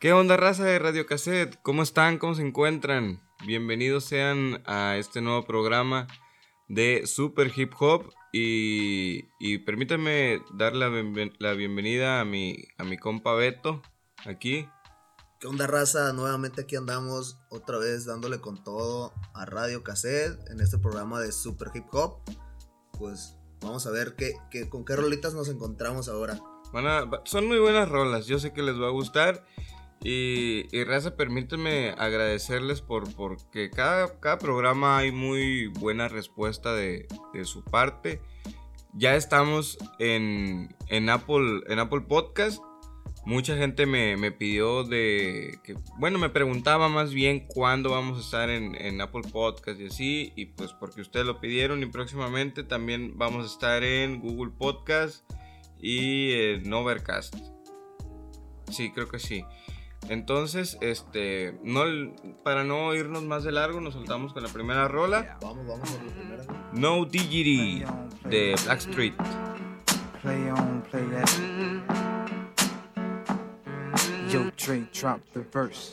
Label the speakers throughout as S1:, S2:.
S1: ¿Qué onda, raza de Radio Cassette? ¿Cómo están? ¿Cómo se encuentran? Bienvenidos sean a este nuevo programa de Super Hip Hop. Y, y permítanme dar la, bienven- la bienvenida a mi, a mi compa Beto, aquí.
S2: ¿Qué onda, raza? Nuevamente aquí andamos otra vez dándole con todo a Radio Cassette en este programa de Super Hip Hop. Pues vamos a ver qué, qué- con qué rolitas nos encontramos ahora.
S1: Van a- son muy buenas rolas, yo sé que les va a gustar. Y, y raza, permítanme agradecerles por porque cada, cada programa hay muy buena respuesta de, su parte. Ya estamos en, en, Apple, en Apple Podcast. Mucha gente me, me pidió de bueno, me preguntaba más bien cuándo vamos a estar en, en Apple Podcast y así. Y pues porque ustedes lo pidieron y próximamente también vamos a estar en Google Podcast y en Overcast. Sí, creo que sí. Entonces, este, no, para no irnos más de largo, nos soltamos con la primera rola.
S2: Vamos, vamos a la primera.
S1: No Diggity de Blackstreet.
S3: Play on, play that. Yo, Trey, drop the verse.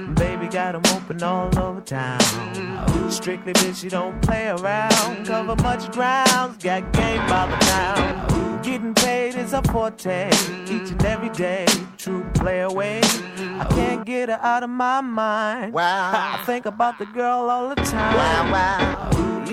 S3: Baby got 'em open all over town. Strictly bitch, you don't play around. Cover much grounds, got game by the pound. Getting paid is a forte, each and every day. True play away. I can't get her out of my mind.
S2: Wow.
S3: I think about the girl all the time.
S2: Wow, wow.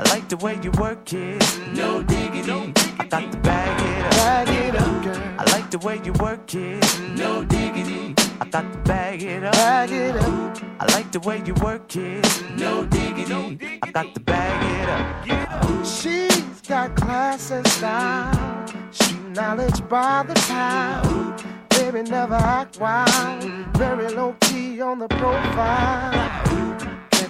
S3: I like the way you work it. No diggity. I got to bag it up.
S2: bag it up, girl.
S3: I like the way you work it. No diggity. I got to bag it up.
S2: Bag it up,
S3: I like the way you work it. No diggity. I got to bag it up.
S4: She's got class and style, street knowledge by the pound. Baby never act wild, very low key on the profile.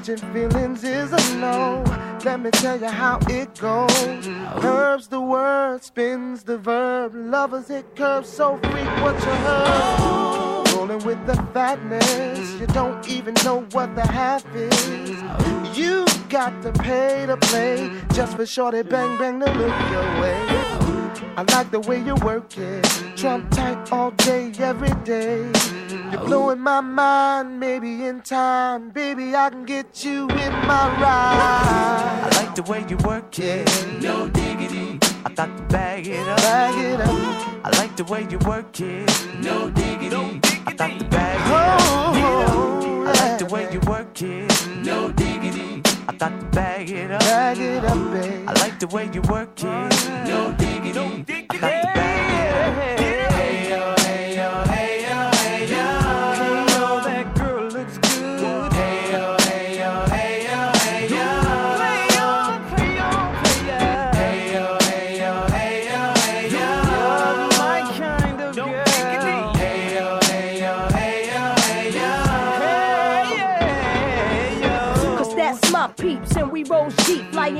S4: Catching feelings is a no. Let me tell you how it goes. Herbs the word, spins the verb. Lovers it curves so freak what you heard. Rolling with the fatness, you don't even know what the half is. You got to pay to play just for shorty bang bang to look your way. I like the way you work it, trump tight all day, every day. You're blowing my mind, maybe in time, baby I can get you in my ride.
S3: I like the way you work it. No diggity. I got to bag it up.
S4: Bag it up,
S3: I like the way you work it. No diggity. I got to bag it up.
S4: oh,
S3: I like the way you work it. No diggity. I got to bag it up.
S4: Bag it up, babe.
S3: I like the way you work it. No diggity. I got to bag it up.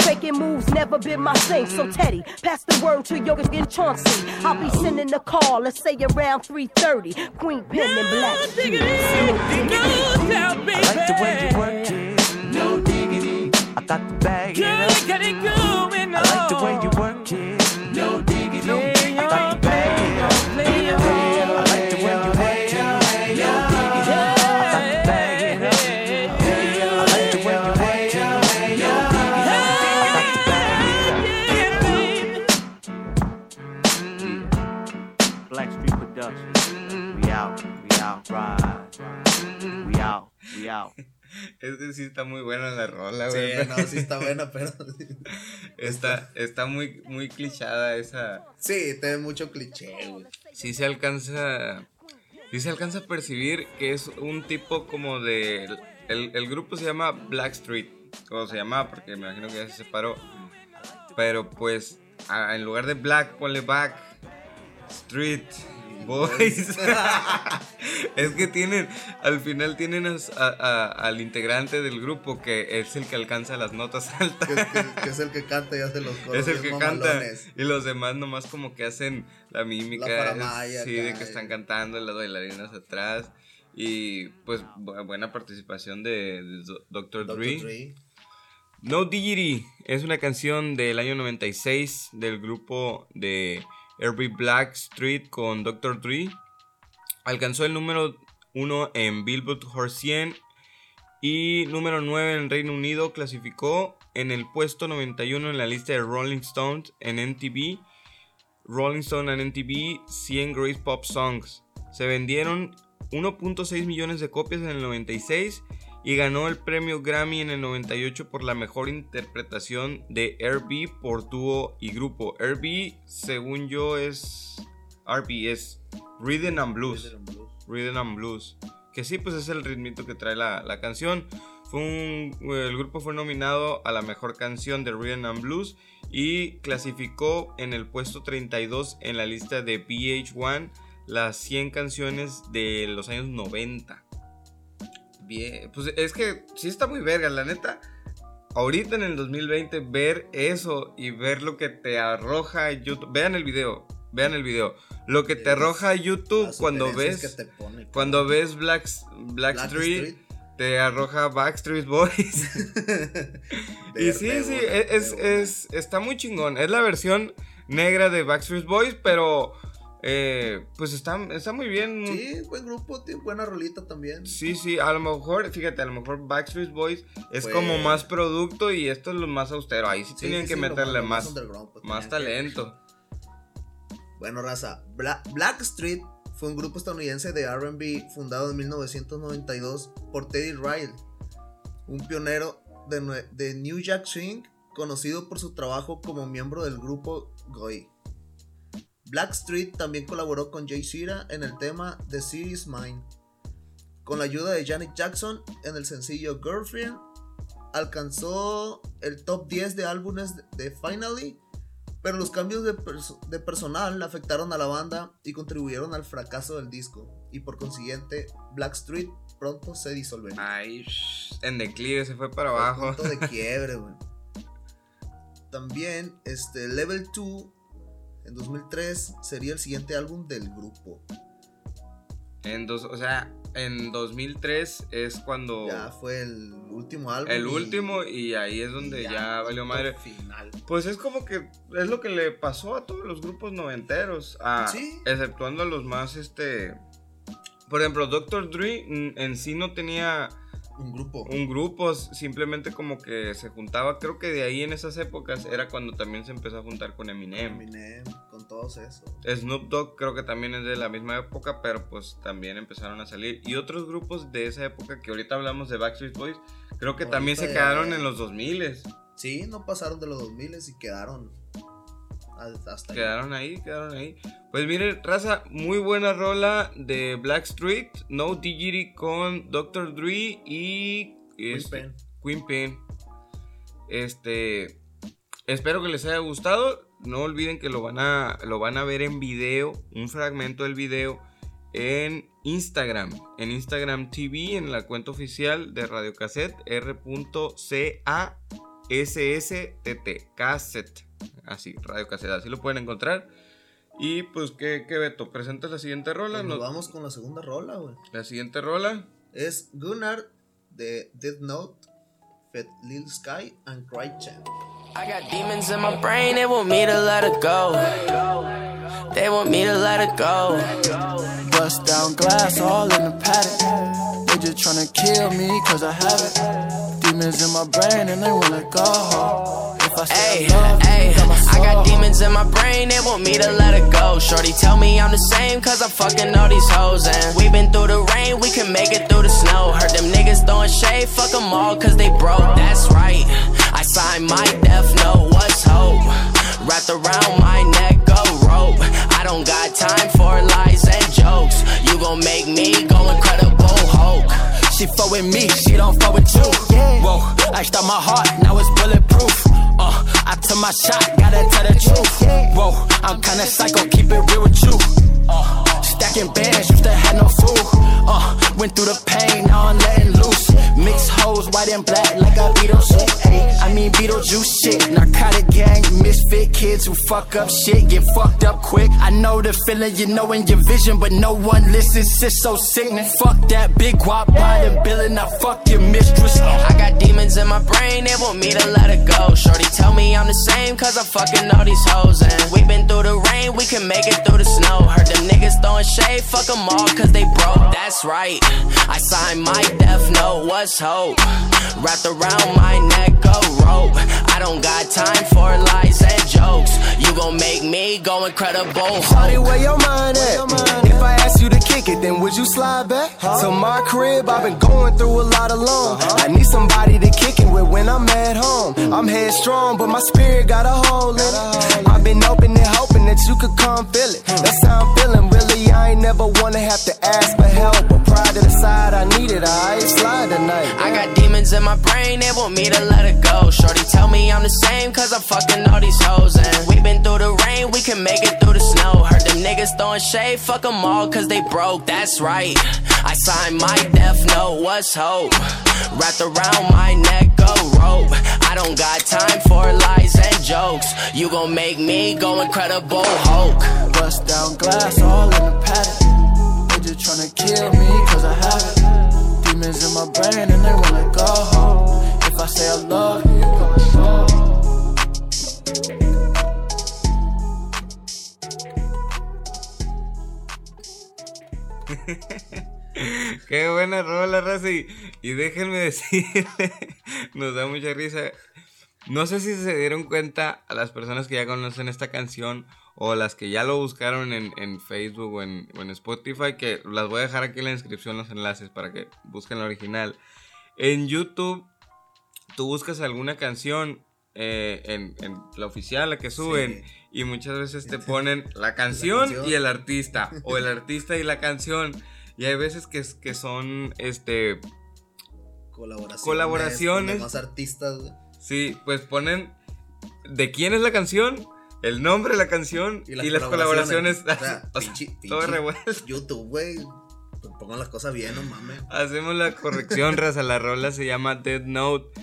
S5: Faking moves never been my thing. So Teddy, pass the word to Yoga in Chauncey. I'll be sending a call, let's say around 3:30. Queen Pen and Black. Street.
S3: I like the way you work it. No diggity. I got to bag it up.
S2: No, sí está buena, pero.
S1: Está, está muy, muy clichada esa.
S2: Sí, tiene mucho cliché, güey.
S1: Sí se alcanza. Sí se alcanza a percibir que es un tipo como de. El, el grupo se llama Blackstreet. O se llamaba, porque me imagino que ya se separó. Pero pues, a- en lugar de Black, ponle Back. Street. Boys. es que tienen, al final tienen as- a- a- al integrante del grupo que es el que alcanza las notas altas.
S2: que, que- que es el que canta y hace los coros.
S1: Es el que canta y los demás nomás como que hacen la mímica,
S2: La
S1: sí, de que están cantando las bailarinas atrás y pues bu- buena participación de, de Dr.
S2: Dr.
S1: Dre.
S2: Dre.
S1: No Diggity es una canción del año 96 del grupo de Every Black Street con Dr. Dre. Alcanzó el número 1 en Billboard Hot 100 y número 9 en Reino Unido. Clasificó en el puesto 91 en la lista de Rolling Stones en NTV. Rolling Stone and NTV 100 Great Pop Songs. Se vendieron 1.6 millones de copias en el 96 y ganó el premio Grammy en el 98 por la mejor interpretación de R&B por dúo y grupo. R&B, según yo, es R&B, es Rhythm and Blues.
S2: Rhythm and Blues.
S1: Que sí, pues es el ritmito que trae la, la canción. Fue un, el grupo fue nominado a la mejor canción de Rhythm and Blues y clasificó en el puesto 32 en la lista de VH1 las 100 canciones de los años 90. Bien, pues es que sí está muy verga, la neta. Ahorita en el 2020 ver eso y ver lo que te arroja YouTube. Vean el video, vean el video. Lo que te arroja YouTube cuando ves
S2: que te pone,
S1: cuando ves Black, Black,
S2: Black
S1: Street,
S2: Street.
S1: te arroja Backstreet Boys. y sí, sí,
S2: güey,
S1: es, es, es- está muy chingón. Es la versión negra de Backstreet Boys, pero eh, pues está, está muy bien.
S2: Sí, buen grupo, tiene buena rolita también.
S1: Sí, sí, a lo mejor, fíjate, a lo mejor Backstreet Boys es
S2: Pues-
S1: como más producto y esto es lo más austero. Ahí sí,
S2: Sí,
S1: tienen
S2: sí,
S1: que
S2: sí,
S1: meterle
S2: más- pues,
S1: más
S2: tenían que-
S1: talento.
S2: Bueno, raza, Bla- Black Street fue un grupo estadounidense de RB fundado en 1992 por Teddy Riley, un pionero de, de New Jack Swing, conocido por su trabajo como miembro del grupo Goy. Black Street también colaboró con Jay Zira en el tema The City is Mine. Con la ayuda de Janet Jackson en el sencillo Girlfriend, alcanzó el top 10 de álbumes de Finally pero los cambios de, perso- de personal afectaron a la banda y contribuyeron al fracaso del disco. Y por consiguiente, Blackstreet pronto se disolvería.
S1: Ay, en declive se fue para abajo.
S2: punto de quiebre, güey. También, este, Level 2 en 2003 sería el siguiente álbum del grupo.
S1: En dos, o sea, en 2003 es cuando
S2: Ya fue el último álbum.
S1: el
S2: y-
S1: último y ahí es donde ya, valió madre.
S2: Final.
S1: Pues es como que es lo que le pasó a todos los grupos noventeros, a-
S2: Sí.
S1: exceptuando a los más este por ejemplo, Dr. Dre mm, en sí no tenía
S2: Un grupo.
S1: un grupo, simplemente como que se juntaba, creo que de ahí en esas épocas era cuando también se empezó a juntar con Eminem.
S2: Eminem, con todos esos.
S1: Snoop Dogg creo que también es de la misma época, pero pues también empezaron a salir. Y otros grupos de esa época que ahorita hablamos de Backstreet Boys, creo que también se
S2: ya-
S1: quedaron en los 2000
S2: Sí, no pasaron de los 2000 y quedaron hasta hasta ahí.
S1: Quedaron ahí, quedaron ahí. Pues miren, raza, muy buena rola de Blackstreet, No Diggity con Dr. Dre y este. Queen Pen. Este, espero que les haya gustado. No olviden que lo van a lo van a ver en video, un fragmento del video en Instagram, en Instagram TV, en la cuenta oficial de Radio Cassette, R.C.A.S.S.T.T. Así, Radio Cassette, así lo pueden encontrar. Y pues, ¿qué, qué Beto? ¿Presentas la siguiente rola?
S2: Pues
S1: No-
S2: nos vamos con la segunda rola, güey.
S1: La siguiente rola.
S2: Es Gunnar de Death Note, Fed Lil Sky and Cry Chan.
S6: I got demons in my brain, they want me to let it go. They want me to let it go.
S3: Bust down glass all in the paddock. They just tryna kill me cause I have it. Demons in my brain and they let go. If I
S6: Hey,
S3: I
S6: hey,
S3: got
S6: I got demons demons in my brain, they want me to let it go. Shorty tell me I'm the same, cause I'm fucking all these hoes. And we been through the rain, we can make it through the snow. Heard them niggas throwing shade, fuck them all, cause they broke. That's right, I signed my death note, what's hope? Wrapped around my neck, go rope. I don't got time for lies and jokes. You gon' make me go incredible Hulk.
S7: She fuck with me, she don't fuck with you. Whoa, I start my heart, now it's bulletproof. I took my shot, gotta tell the truth. Whoa, I'm kinda psycho, keep it real with you. Uh, stacking bands, used to have no food. Uh, went through the pain, now I'm letting loose. Mixed hoes, white and black, like a Beetlejuice. I mean Beetlejuice shit. Narcotic gang, misfit kids who fuck up shit, get fucked up quick. I know the feeling, you know in your vision, but no one listens. It's so sickening. Fuck that big guap by the billing, I fuck your mistress.
S6: I got demons in my brain, they want me to let it go. Shorty tell me I'm the same, cause I'm fucking all these hoes. And we been through the rain, we can make it through the snow. Heard them niggas throwing shade, fuck them all, cause they broke. That's right, I signed my death note, what's hope? Wrapped around my neck, go rope. I don't got time for lies and jokes. You gon' make me go incredible.
S7: Shawty, where your mind at? If I ask you to kick it, then would you slide back? To my crib, I've been going through a lot alone. I need somebody to kick it with when I'm at home. I'm headstrong, but my spirit got a hole in it. I've been open and hoping that you could come feel it. That's how I'm feeling, really. I ain't never wanna have to ask for help. But pride to the side, I need it. I ain't slide tonight.
S6: I got demons in my brain, they want me to let it go. Shorty tell me I'm the same, cause I'm fucking all these hoes. And we been through the rain, we can make it through the snow. Heard them niggas throwing shade, fuck them all, cause they broke. That's right. I signed my death note, what's hope? Wrapped around my neck, go rope. I don't got time for lies and jokes. You gon' make me go incredible Hulk.
S7: Bust down glass all in the paddock. They just tryna kill me cause I have it. Demons in my brain and they wanna go home. If I say I love you.
S1: Qué buena rola, raza. Y, y déjenme decirle, nos da mucha risa. No sé si se dieron cuenta a las personas que ya conocen esta canción o las que ya lo buscaron en, en Facebook o en, o en Spotify, que las voy a dejar aquí en la descripción los enlaces para que busquen la original. En YouTube, tú buscas alguna canción eh, en, en la oficial, la que suben, y muchas veces te ponen la canción,
S2: canción.
S1: y el artista, o el artista y la canción. Y hay veces que, que son, este,
S2: Colaboraciones.
S1: Colaboraciones.
S2: demás artistas.
S1: Sí, pues ponen de quién es la canción, el nombre de la canción y, las colaboraciones.
S2: O sea,
S1: O sea,
S2: pinche-
S1: todo revuelto.
S2: YouTube, güey. Pues pongan las cosas bien, no mames.
S1: Hacemos la corrección, raza. La rola se llama Dead Note.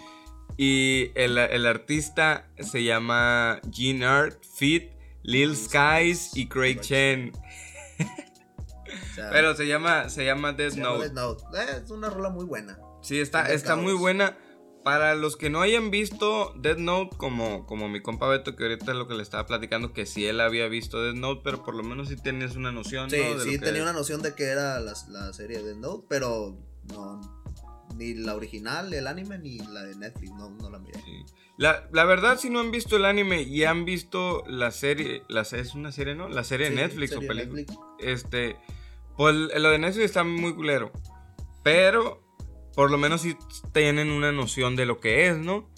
S1: Y el, el artista se llama Gene Art, Fit, Lil Skies y Craig Chen.
S2: O sea,
S1: Pero se llama, se llama Dead
S2: se llama
S1: Note.
S2: Death Note. Eh, es una rola muy buena.
S1: Sí, está,
S2: Death
S1: está muy buena. Para los que no hayan visto Dead Note, como, como mi compa Beto, que ahorita es lo que le estaba platicando, que sí él había visto Dead Note, pero por lo menos sí tienes una noción.
S2: Sí,
S1: ¿no? de
S2: sí, tenía
S1: es.
S2: una noción de que era la, la serie de Death Note, pero no. Ni la original, el anime, ni la de Netflix, no, no la miré.
S1: Sí. La, la verdad, si no han visto el anime y han visto la serie, la, es una serie, ¿no? La serie de Netflix
S2: serie
S1: o película.
S2: Netflix.
S1: Este, pues lo de Netflix está muy culero. Pero, por lo menos sí tienen una noción de lo que es, ¿no?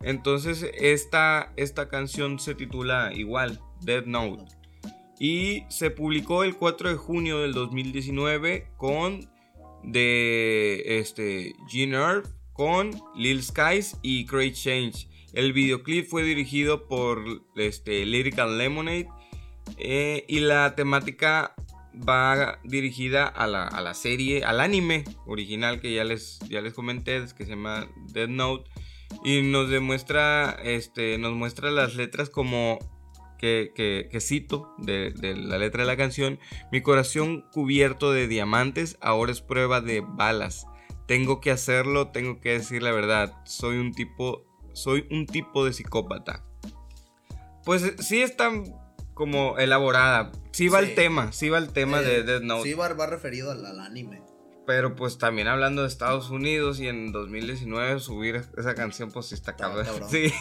S1: Entonces, esta, esta canción se titula igual, Dead Note. Y se publicó el 4 de junio del 2019 con de este Gene Earth con Lil Skies y Craig Change. El videoclip fue dirigido por este, Lyrical Lemonade eh, y la temática va dirigida a la, a la serie, al anime original que ya les, ya les comenté, que se llama Dead Note. Y nos demuestra, este, nos muestra las letras como que, que- que cito de, de la letra de la canción. Mi corazón cubierto de diamantes ahora es prueba de balas. Tengo que hacerlo, tengo que decir la verdad. Soy un tipo, soy un tipo de psicópata. Pues sí está como elaborada. Sí va
S2: Sí.
S1: el tema, sí va el tema
S2: Eh,
S1: de Death Note.
S2: Sí, va, va referido al, al anime.
S1: Pero pues también hablando de Estados Unidos y en 2019 subir esa canción pues sí está cabrón. Sí.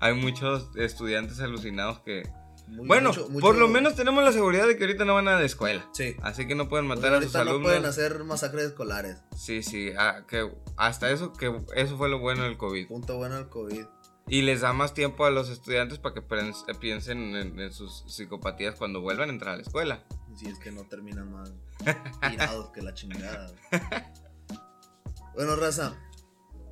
S1: Hay muchos estudiantes alucinados que...
S2: Muy-
S1: bueno,
S2: mucho- mucho-
S1: por lo menos tenemos la seguridad de que ahorita no van a la escuela.
S2: Sí.
S1: Así que no pueden
S2: Pues
S1: matar a sus
S2: ahorita no
S1: alumnos.
S2: pueden hacer masacres escolares.
S1: Sí, sí, ah, que hasta eso, que eso fue lo bueno del COVID.
S2: Punto bueno al COVID.
S1: Y les da más tiempo a los estudiantes para que piensen en, en sus psicopatías cuando vuelvan a entrar a la escuela.
S2: Si es que no terminan más tirados que la chingada. bueno, raza.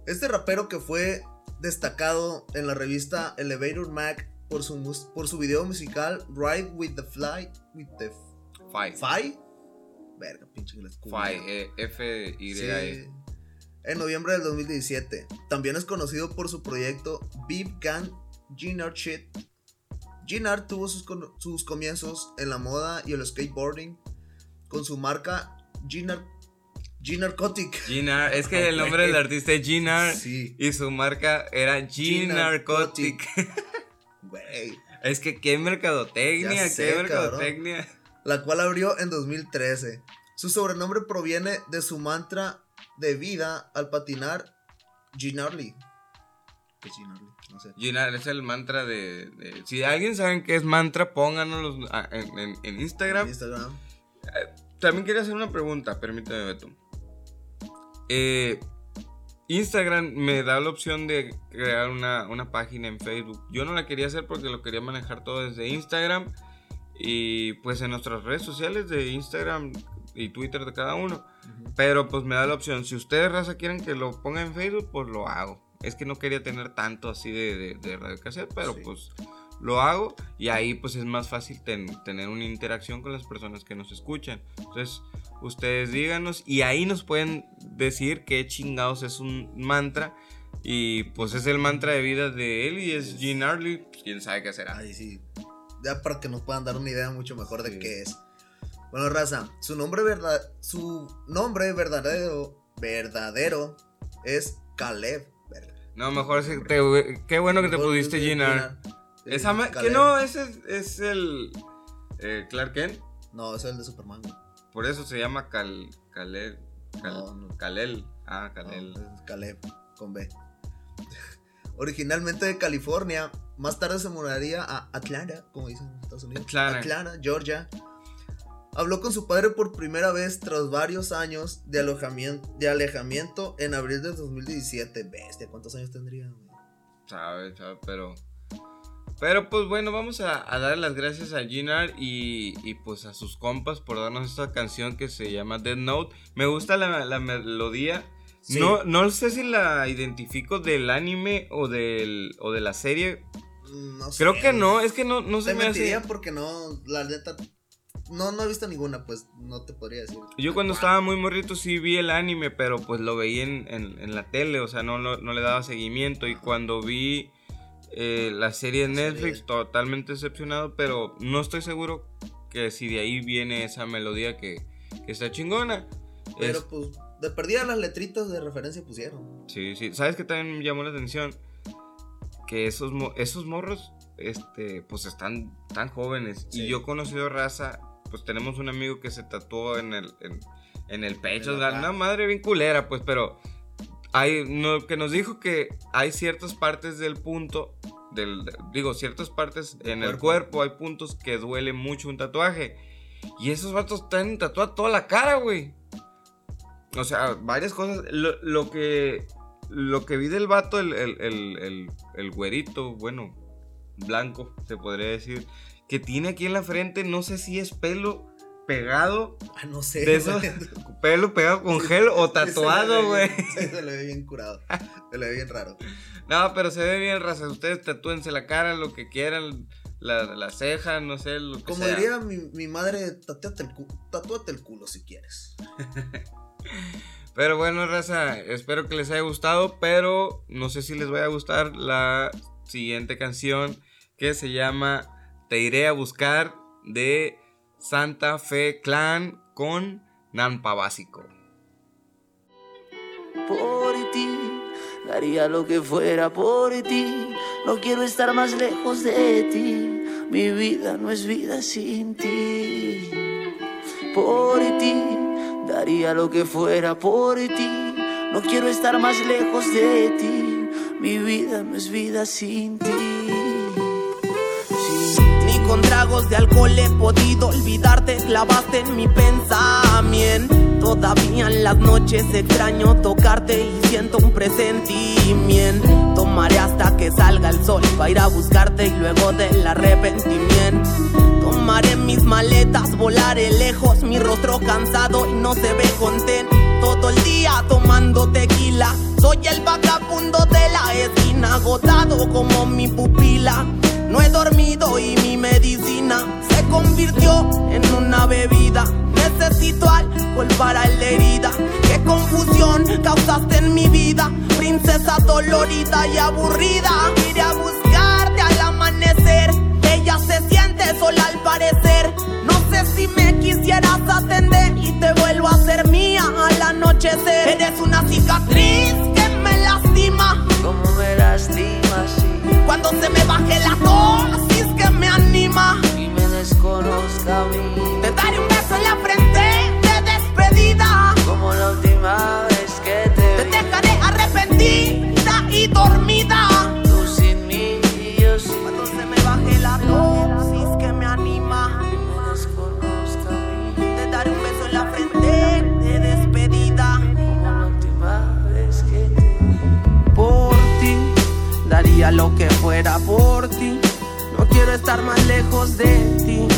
S2: Este rapero que fue destacado en la revista Elevator Mac por su, por su video musical Ride with the Fly. With the
S1: Five.
S2: Fly. Verga, pinche inglés.
S1: Five, eh, F, Y,
S2: Sí.
S1: E.
S2: En noviembre del 2017. También es conocido por su proyecto Big Gang Ginard Shit. Ginard tuvo sus, sus comienzos en la moda y el skateboarding con su marca Ginard Ginarcotic.
S1: Ginar, es que el nombre del artista es Ginar
S2: Sí,
S1: y su marca era G-Narcotic.
S2: güey.
S1: es que qué mercadotecnia,
S2: Ya
S1: qué
S2: sé, cabrón.
S1: mercadotecnia.
S2: La cual abrió en 2013. Su sobrenombre proviene de su mantra de vida al patinar Ginarly. ¿Qué es Ginarly? No sé.
S1: Ginar es el mantra de, de- Si alguien sabe qué es mantra, pónganos en, en- en Instagram.
S2: En Instagram.
S1: También quería hacer una pregunta, permíteme, Beto. Eh, Instagram me da la opción de crear una, una página en Facebook. Yo no la quería hacer porque lo quería manejar todo desde Instagram. Y pues en nuestras redes sociales de Instagram y Twitter de cada uno. Pero pues me da la opción. Si ustedes, raza, quieren que lo ponga en Facebook, pues lo hago. Es que no quería tener tanto así de, de, de radio cassette, pero
S2: Sí.
S1: pues lo hago. Y ahí pues es más fácil ten- tener una interacción con las personas que nos escuchan. Entonces, ustedes díganos y ahí nos pueden decir qué chingados es un mantra. Y pues es el mantra de vida de él y es Gene Arley. Pues, quién sabe qué será.
S2: Ahí sí. Ya para que nos puedan dar una idea mucho mejor de
S1: Sí.
S2: qué es. Bueno, raza, su nombre verdad, su nombre verdadero, verdadero es Caleb.
S1: No, mejor sí te- qué bueno que te.
S2: Sí,
S1: Esa ma- que
S2: Caleb.
S1: no, ese es, el eh, Clark Kent.
S2: No, es el de Superman.
S1: Por eso se llama Cal, Kalel. Cal-
S2: No, no.
S1: Kalel. Ah,
S2: No,
S1: Kalel.
S2: es Caleb, con B. Originalmente de California, más tarde se mudaría a Atlanta, como dicen en Estados Unidos.
S1: Atlanta.
S2: Georgia. Habló con su padre por primera vez tras varios años de alojamiento, de alejamiento en abril de 2017. Bestia, ¿cuántos años tendría?
S1: Sabe, sabe, pero. Pero pues bueno, vamos a, a darle las gracias a Ginar y, y pues a sus compas por darnos esta canción que se llama Dead Note. Me gusta la, la melodía.
S2: Sí.
S1: No, no sé si la identifico del anime o, del, o de la serie.
S2: No sé,
S1: Creo que no, es que no, no se me hace.
S2: porque no, la neta, no, no he visto ninguna, pues no te podría decir.
S1: Yo cuando estaba muy morrito sí vi el anime, pero pues lo veía en, en- en la tele, o sea, no, lo- no le daba seguimiento. Y cuando vi eh, la serie de
S2: serie.
S1: Netflix, totalmente decepcionado, pero no estoy seguro que si de ahí viene esa melodía que, que está chingona.
S2: Pero
S1: Es-
S2: pues, de perdida las letritas de referencia pusieron.
S1: sí, sí. ¿Sabes qué también me llamó la atención? Que esos, esos morros, este, pues están tan jóvenes. Y yo he conocido raza, pues tenemos un amigo que se tatuó en el, en, en el pecho,
S2: En
S1: una madre bien culera, pues, pero hay, no, que nos dijo que hay ciertas partes del punto, del, digo, ciertas partes en el
S2: cuerpo.
S1: hay puntos que duele mucho un tatuaje. Y esos vatos están tatuados toda la cara, güey. O sea, varias cosas. Lo, lo que lo que vi del vato, el, el, el, el- el güerito, bueno, blanco, se podría decir, que tiene aquí en la frente, no sé si es pelo pegado,
S2: Ah, no sé.
S1: de esos, pelo pegado con gel o
S2: se
S1: tatuado, güey.
S2: sí, Se le ve bien curado. Se le ve bien raro.
S1: No, pero se ve bien, raza. Ustedes tatúense la cara, lo que quieran, la, la ceja, no sé, lo que
S2: Como
S1: sea.
S2: diría mi, mi madre, tatúate el, tatúate el culo si quieres.
S1: Pero bueno, raza, espero que les haya gustado, pero no sé si les vaya a gustar la siguiente canción que se llama Te iré a buscar de Santa Fe Clan con Nampa Básico.
S8: por ti. Daría lo que fuera por ti. No quiero estar más lejos de ti. Mi vida no es vida sin ti. Por ti Daría lo que fuera por ti. No quiero estar más lejos de ti. Mi vida no es vida sin ti.
S9: Con tragos de alcohol he podido olvidarte, clavaste en mi pensamiento. Todavía en las noches extraño tocarte y siento un presentimiento. Tomaré hasta que salga el sol para ir a buscarte y luego del arrepentimiento. Tomaré mis maletas, volaré lejos, mi rostro cansado y no se ve contento. Todo el día tomando tequila, soy el vagabundo de la esquina, agotado como mi pupila. No he dormido y mi medicina se convirtió en una bebida. Necesito alcohol para la herida. Qué confusión causaste en mi vida, princesa dolorida y aburrida. Iré a buscarte al amanecer. Ella se siente sola al parecer. No sé si me quisieras atender y te vuelvo a ser mía al anochecer. Eres una cicatriz lo que fuera por ti. No quiero estar más lejos de ti.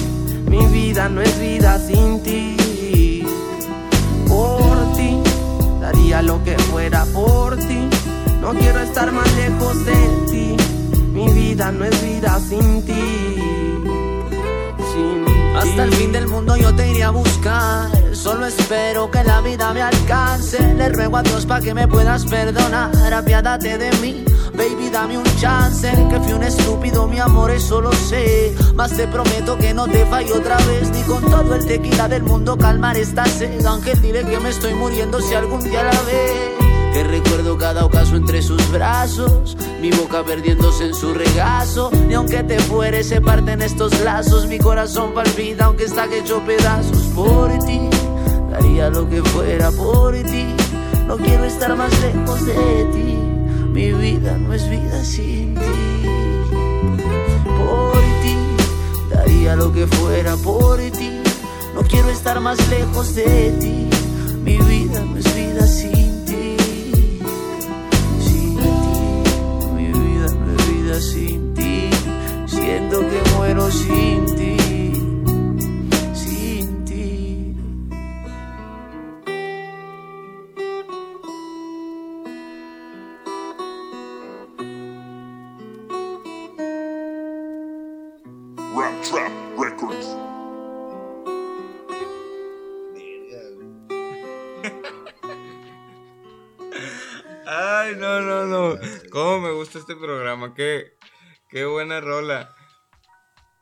S9: Mi vida no es vida sin ti. Por ti, daría lo que fuera por ti. No quiero estar más lejos de ti. Mi vida no es vida sin ti. Sin
S8: Hasta el fin del mundo yo te iré a buscar. Solo espero que la vida me alcance. Le ruego a Dios para que me puedas perdonar. Apiádate de mí, baby, dame un chance. Que fui un estúpido, mi amor, eso lo sé. Mas te prometo que no te fallo otra vez. Ni con todo el tequila del mundo calmar esta sed. Ángel, dile que me estoy muriendo si algún día la ves. Que recuerdo cada ocaso entre sus brazos, mi boca perdiéndose en su regazo. Y aunque te fueres, se parten estos lazos. Mi corazón palpita, aunque está hecho pedazos por ti. Daría lo que fuera por ti. No quiero estar más lejos de ti. Mi vida no es vida sin ti. Por ti, daría lo que fuera por ti. No quiero estar más lejos de ti. Mi vida no es vida sin ti. Sin ti, mi vida no es vida sin ti. Siento que muero sin ti.
S1: Qué, qué buena rola.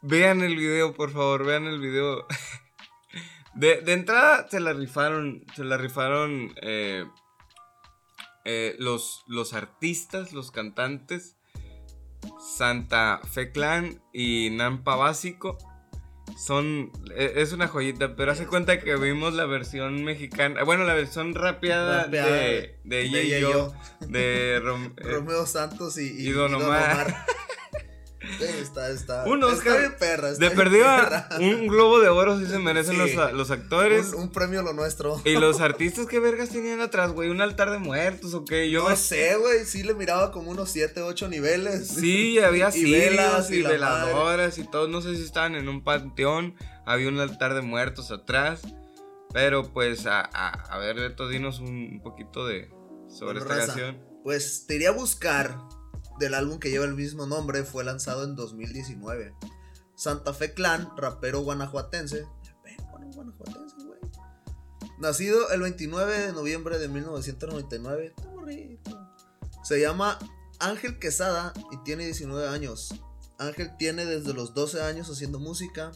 S1: Vean el video, por favor, vean el video. De, de entrada se la rifaron, se la rifaron eh, eh, los, los artistas, los cantantes. Santa Fe Clan y Nampa Básico. Son, e- es una joyita, pero hace cuenta que vimos la versión mexicana, bueno, la versión rapeada,
S2: Rapeada
S1: de, de,
S2: de
S1: Ella y yo,
S2: Yo.
S1: de Rom- eh,
S2: Romeo Santos y,
S1: y Don Omar.
S2: está, está.
S1: Un Oscar
S2: bien perra. está
S1: de
S2: perra.
S1: un globo de oro si se merecen
S2: Sí.
S1: los, los actores.
S2: Un, un premio lo nuestro.
S1: Y los artistas, ¿qué vergas tenían atrás, güey? ¿Un altar de muertos o qué? Yo
S2: no
S1: me-
S2: sé, güey. Sí le miraba como unos 7, 8 niveles.
S1: Sí, había
S2: Y velas
S1: y,
S2: y la
S1: veladoras y todo. No sé si estaban en un panteón. Había un altar de muertos atrás. Pero pues, a, a, a ver, Beto, dinos un, un poquito de sobre
S2: Bueno,
S1: esta
S2: raza,
S1: canción.
S2: Pues te iría a buscar del álbum que lleva el mismo nombre. Fue lanzado en 2019. Santa Fe Clan, rapero guanajuatense. Nacido el 29 de noviembre de 1999. Está morrito. Se llama Ángel Quesada y tiene 19 años. Ángel tiene desde los 12 años haciendo música,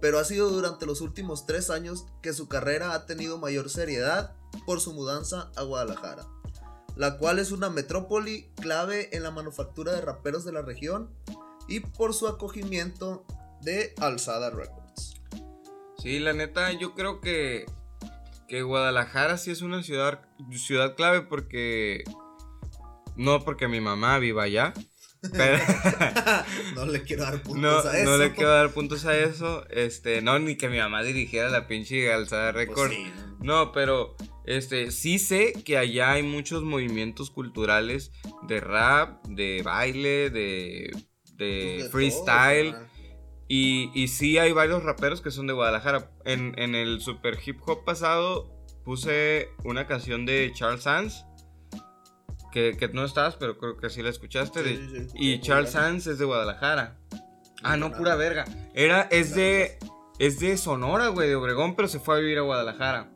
S2: pero ha sido durante los últimos 3 años que su carrera ha tenido mayor seriedad por su mudanza a Guadalajara, la cual es una metrópoli clave en la manufactura de raperos de la región y por su acogimiento de Alzada Records.
S1: Sí, la neta, yo creo que, que Guadalajara sí es una ciudad, ciudad clave porque... No porque mi mamá viva allá. Pero,
S2: no le quiero dar
S1: no,
S2: puntos a eso.
S1: no le quiero dar puntos a eso. Este, no, ni que mi mamá dirigiera la pinche alzada
S2: Pues
S1: récord.
S2: sí, ¿no?
S1: No, pero este sí sé que allá hay muchos movimientos culturales de rap, de baile, de, de
S2: de
S1: freestyle.
S2: todo.
S1: Y, y sí hay varios raperos que son de Guadalajara. En, en el super hip hop pasado puse una canción de Charles Sands. Que, que no estabas, pero creo que sí la escuchaste.
S2: Sí,
S1: de-
S2: sí, sí,
S1: y Charles. Sands es de Guadalajara. Ah, no, pura verga. Era, es de, es de Sonora, güey, de Obregón, pero se fue a vivir a Guadalajara.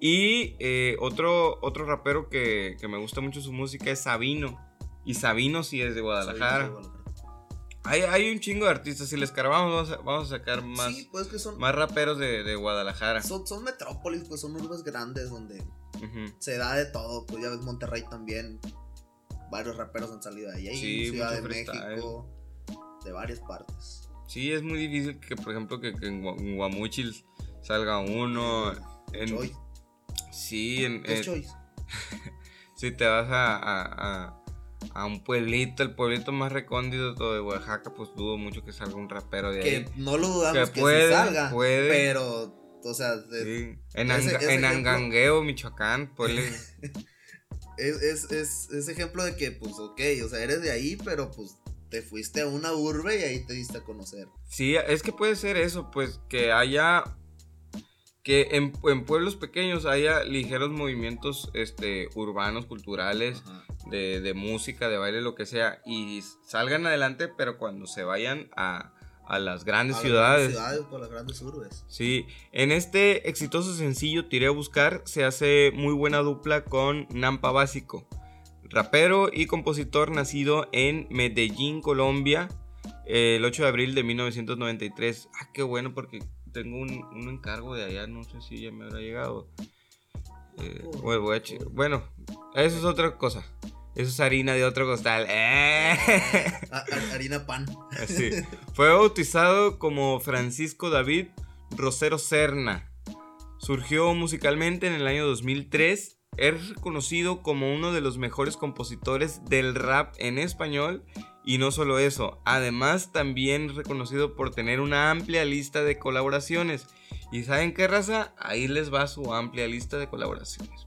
S1: Y eh, otro, otro rapero que, que me gusta mucho su música es Sabino. Y Sabino sí es de Guadalajara.
S2: Sí.
S1: Hay, hay un chingo de artistas. Si les cargamos, vamos a, vamos a sacar más,
S2: Sí, pues que son,
S1: más raperos de, de Guadalajara.
S2: son, son metrópolis, pues son urbes grandes donde se da de todo. Pues ya ves Monterrey también. Varios raperos han salido de ahí.
S1: Sí,
S2: Ciudad de
S1: freestyle.
S2: México. De varias partes.
S1: Sí, es muy difícil que, por ejemplo, que, que en Gua- en Guamuchil salga uno. En. Sí, en,
S2: ¿Qué es
S1: eh,
S2: Choice?
S1: si te vas a, a, a- a un pueblito, el pueblito más recóndito de Oaxaca, pues dudo mucho que salga un rapero de ahí.
S2: Que no lo dudamos
S1: Que
S2: que,
S1: puede,
S2: salga.
S1: puede.
S2: Pero, o sea, de-
S1: Sí. En,
S2: Ese-
S1: Anga-
S2: ese
S1: en
S2: ejemplo-
S1: Angangueo, Michoacán, ponle.
S2: es, es, es, es ejemplo de que, pues, ok, o sea, eres de ahí, pero pues te fuiste a una urbe y ahí te diste a conocer.
S1: Sí, es que puede ser eso, pues que haya. Que en, en pueblos pequeños haya ligeros movimientos este, urbanos, culturales, de, de música, de baile, lo que sea, y salgan adelante, pero cuando se vayan a, a las grandes
S2: A las
S1: ciudades.
S2: grandes ciudades, por las grandes urbes.
S1: Sí, en este exitoso sencillo Tiré a Buscar se hace muy buena dupla con Nampa Básico, rapero y compositor nacido en Medellín, Colombia, el 8 de abril de 1993. Ah, qué bueno porque tengo un, un encargo de allá, no sé si ya me habrá llegado. Eh,
S2: Por
S1: bueno, voy a che- bueno, eso es otra cosa. Eso es harina de otro costal. ¡Eh!
S2: Harina pan.
S1: Así. Fue bautizado como Francisco David Rosero Serna. Surgió musicalmente en el año 2003. Es reconocido como uno de los mejores compositores del rap en español. Y no solo eso, además también reconocido por tener una amplia lista de colaboraciones. ¿Y saben qué raza? Ahí les va su amplia lista de colaboraciones.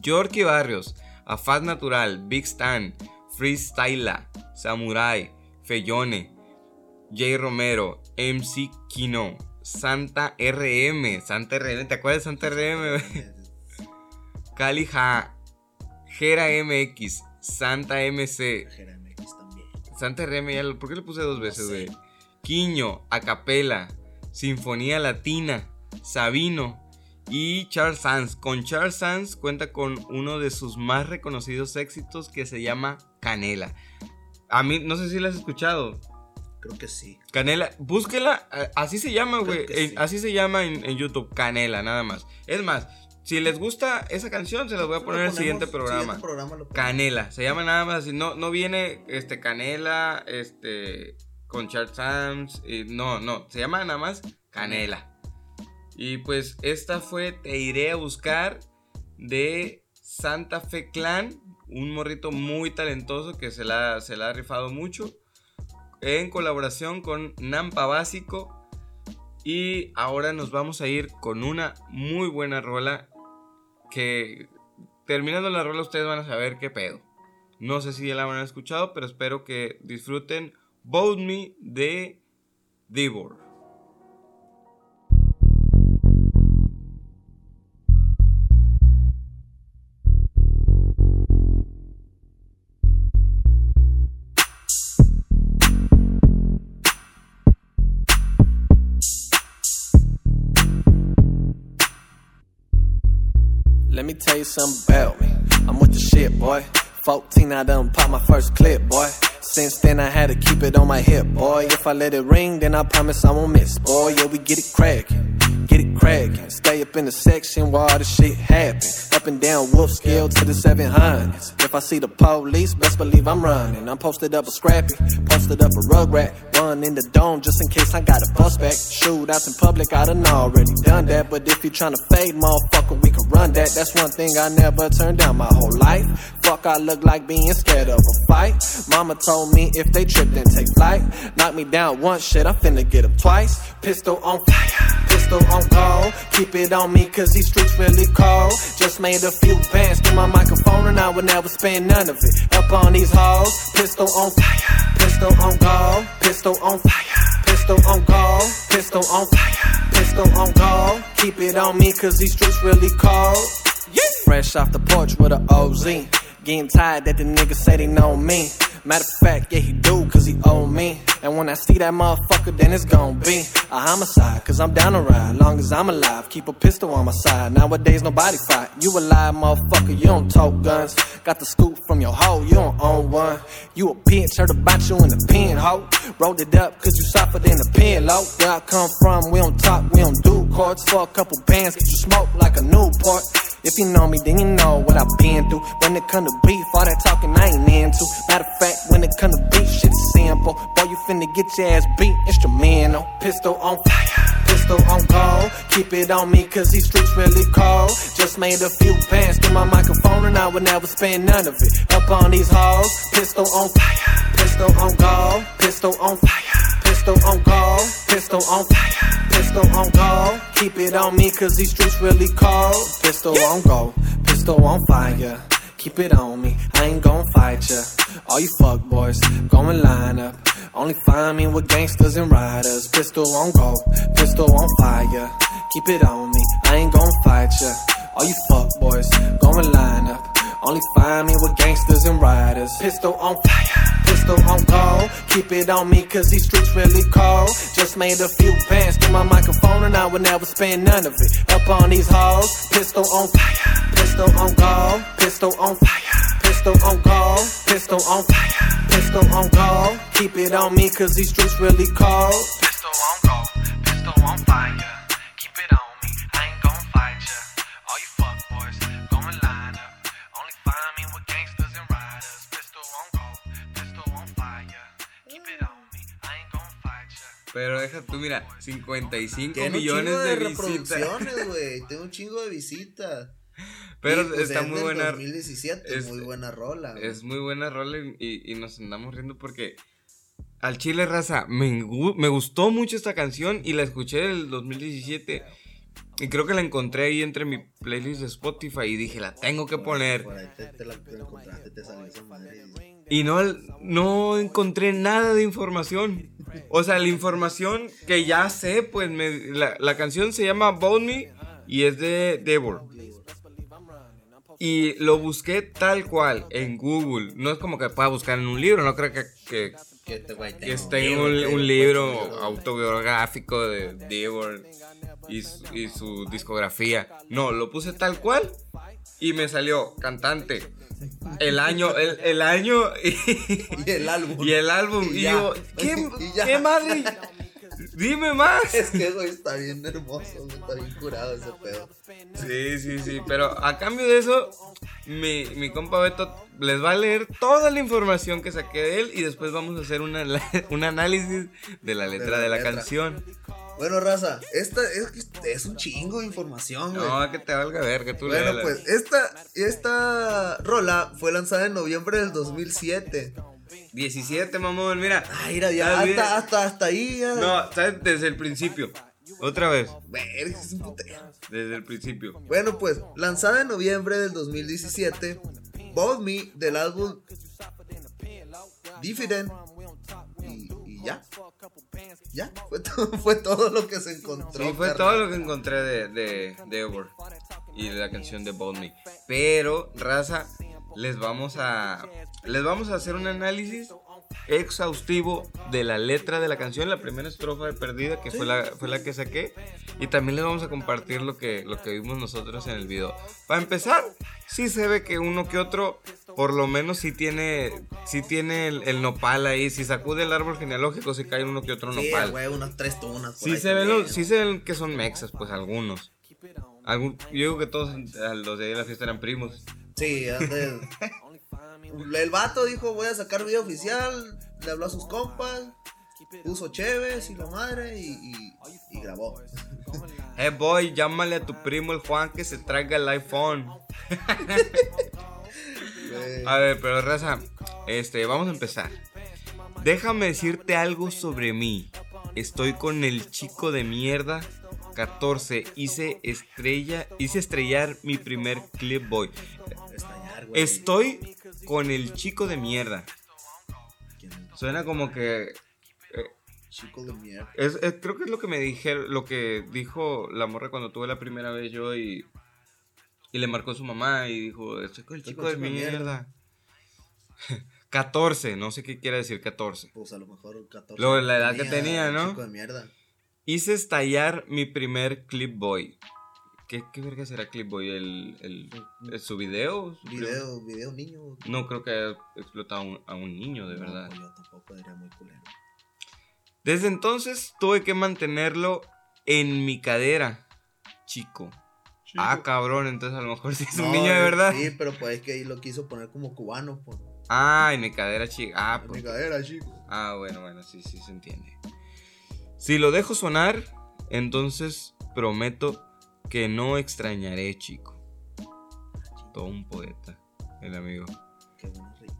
S1: Yorkie Barrios, Afaz Natural, Big Stan, Freestyla, Samurai, Fellone, Jay Romero, MC Kino, Santa RM, Santa RM, ¿te acuerdas de Santa RM? Cali Ja, Jera MX, Santa MC. Santa RM, ya lo- ¿por qué le puse dos veces,
S2: sé.
S1: güey? Quiño, Acapela, Sinfonía Latina, Sabino y Charles Sands. Con Charles Sands cuenta con uno de sus más reconocidos éxitos que se llama Canela. A mí, no sé si la has escuchado.
S2: Creo que sí.
S1: Canela, búsquela, así se llama, güey.
S2: sí.
S1: Así se llama en, en YouTube, Canela, nada más. Es más, si les gusta esa canción, se las voy a poner en el siguiente
S2: ponemos,
S1: programa.
S2: siguiente.
S1: Canela, se llama nada más así. No, no viene este Canela, este con Charles Sands. y no, no, se llama nada más Canela. Y pues esta fue Te iré a buscar de Santa Fe Clan, un morrito muy talentoso que se la, se la ha rifado mucho. En colaboración con Nampa Básico. Y ahora nos vamos a ir con una muy buena rola que terminando la rola ustedes van a saber qué pedo. No sé si ya la habrán escuchado, pero espero que disfruten Bold Me de Divor.
S10: Tell you something about me. I'm with the shit, boy. 14, I done pop my first clip, boy. Since then, I had to keep it on my hip, boy. If I let it ring, then I promise I won't miss, boy. Yeah, we get it crackin', get it crackin'. Stay up in the section while all the shit happen. And down wolf scale to the 700s. If I see the police, best believe I'm running. I'm posted up a scrappy, posted up a rug rat. Run in the dome just in case I got a bust back. Shootouts in public, I done already done that. But if you tryna fade, motherfucker, we can run that. That's one thing I never turned down my whole life. Fuck, I look like being scared of a fight. Mama told me if they trip, then take flight. Knock me down once, shit, I'm finna get up twice. Pistol on fire, pistol on call. Keep it on me, cause these streets really cold. Just made a few bands to my microphone, and I would never spend none of it. Up on these halls, pistol on fire, pistol on call, pistol on fire, pistol on call, pistol on fire, pistol on call. Keep it on me, cause these streets really cold. Yeah. Fresh off the porch with a OZ. Getting tired that the niggas say they know me. Matter of fact, yeah, he do, cause he owe me. And when I see that motherfucker, then it's gonna be a homicide, cause I'm down to ride. Long as I'm alive, keep a pistol on my side. Nowadays, nobody fight. You a alive, motherfucker, you don't tote guns. Got the scoop from your hoe, you don't own one. You a bitch, heard about you in the pen, hoe. Rolled it up, cause you suffered in the pen, low. Where I come from, we don't talk, we don't do courts. For a couple bands, get you smoke like a Newport. If you know me, then you know what I've been through. When it come to beef, all that talking I ain't into. Matter of fact, when it come to beef, shit is simple. Boy, you finna get your ass beat, instrumental. Pistol on fire, pistol on call. Keep it on me, cause these streets really cold. Just made a few bands to my microphone, and I would never spend none of it. Up on these halls, pistol on fire, pistol on call, pistol on fire, pistol on call, pistol on fire, pistol on call. Keep it on me, cause these streets really cold. Pistol on go, pistol on fire. Keep it on me, I ain't gon' fight ya. All you fuck boys, go and line up. Only find me with gangsters and riders. Pistol on go, pistol on fire. Keep it on me, I ain't gon' fight ya. All you fuck boys, go and line up. Only find me with gangsters and riders. Pistol on fire, pistol on call. Keep it on me, cause these streets really cold. Just made a few bands to my microphone, and I would never spend none of it. Up on these halls, pistol on fire, pistol on call, pistol on fire, pistol on call, pistol on fire, pistol on call. Keep it on me, cause these streets really cold. Pistol on call, pistol on fire.
S1: Pero deja tú, mira, 55
S2: Tiene un
S1: millones de,
S2: de
S1: visitas.
S2: reproducciones, güey. Tengo un chingo de visitas.
S1: Pero
S2: pues,
S1: está
S2: es
S1: muy buena.
S2: 2017,
S1: es-
S2: muy buena rola.
S1: Es muy buena rola y, nos andamos riendo porque al chile raza me, me gustó mucho esta canción y la escuché en el 2017 y creo que la encontré ahí entre mi playlist de Spotify y dije la tengo que poner
S2: Por ahí te, te la te la encontraste, te salió esa madre.
S1: y no, no encontré nada de información. O sea, la información que ya sé, pues me- la, la canción se llama About Me y es de Devil. Y lo busqué tal cual en Google. No es como que pueda buscar en un libro, no creo que, que, esté en
S2: un
S1: un,
S2: libro,
S1: libro. autobiográfico de Devil y, y su discografía. No, lo puse tal cual y me salió cantante. El año, el, el año
S2: Y el álbum.
S1: y el álbum. Y,
S2: Y
S1: yo, ¿qué,
S2: Y
S1: qué madre? Dime más.
S2: Es que, güey, está bien hermoso, está bien curado ese pedo.
S1: Sí, sí, sí. Pero a cambio de eso, mi, mi compa Beto les va a leer toda la información que saqué de él y después vamos a hacer una, un análisis de la letra
S2: la
S1: de la,
S2: letra.
S1: canción.
S2: Bueno, raza, esta es, es un chingo de información, güey.
S1: No, que te valga ver, que tú
S2: Bueno, pues esta, esta rola fue lanzada en noviembre del 2007.
S1: 17, mamón, mira.
S2: Ay, mira, ya hasta, hasta, hasta ahí ya.
S1: No, ¿sabes? Desde el principio. Otra vez.
S2: Verga, es un putero.
S1: Desde el principio.
S2: Bueno, pues, lanzada en noviembre del 2017, Both Me del álbum Diffident. Y, y ya. Ya, fue todo, fue todo lo que se encontró.
S1: Sí, fue
S2: carnal.
S1: todo lo que encontré de, de, de Ever y de la canción de Me. Pero, raza, les vamos a les vamos a hacer un análisis exhaustivo de la letra de la canción, la primera estrofa de Perdida, que fue, la, fue la que saqué. Y también les vamos a compartir lo que, lo que vimos nosotros en el video. Para empezar, sí se ve que uno que otro, por lo menos sí tiene, sí tiene el, el nopal ahí. Si sacude el árbol genealógico, sí cae uno que otro
S2: Sí,
S1: nopal.
S2: güey, unas tres tunas.
S1: Sí se, ven los- sí se ven que son mexas, pues algunos. Algún, yo digo que todos los de ahí de la fiesta eran primos.
S2: Sí, antes. El vato dijo, voy a sacar video oficial, le habló a sus compas, puso Cheves y la madre y, y- y grabó.
S1: Eh, boy, llámale a tu primo el Juan que se traiga el iPhone. A ver, pero raza, este, vamos a empezar. Déjame decirte algo sobre mí. Estoy con el chico de mierda 14. Hice estrella, hice estrellar mi primer clip boy. Estoy con el chico de mierda. Suena como que
S2: Chico de mierda.
S1: es, es- creo que es lo que me dijeron, lo que dijo la morra cuando tuve la primera vez yo y, y le marcó su mamá y dijo, estoy con el chico
S2: con
S1: de
S2: de
S1: mierda. 14, no sé qué quiere decir 14.
S2: Pues a lo mejor 14.
S1: Lo- la edad que tenía, ¿no?
S2: Chico de mierda.
S1: Hice estallar mi primer Clipboy. ¿Qué, qué verga será Clipboy? ¿El, el, el- su video? ¿Su
S2: Video, video niño.
S1: No creo que haya explotado a un, a un niño, de
S2: No,
S1: verdad.
S2: pues yo tampoco diría muy culero.
S1: Desde entonces tuve que mantenerlo en mi cadera, chico. Ah, cabrón, entonces a lo mejor sí es un niño de verdad.
S2: Sí, pero pues es que ahí lo quiso poner como cubano, pues.
S1: Ah, mi cadera, chico. Ah, pues.
S2: mi cadera, chico.
S1: Ah, bueno, bueno, sí, sí se entiende. Si lo dejo sonar, entonces prometo que no extrañaré, chico. Todo un poeta, el amigo.
S2: Qué buena rima.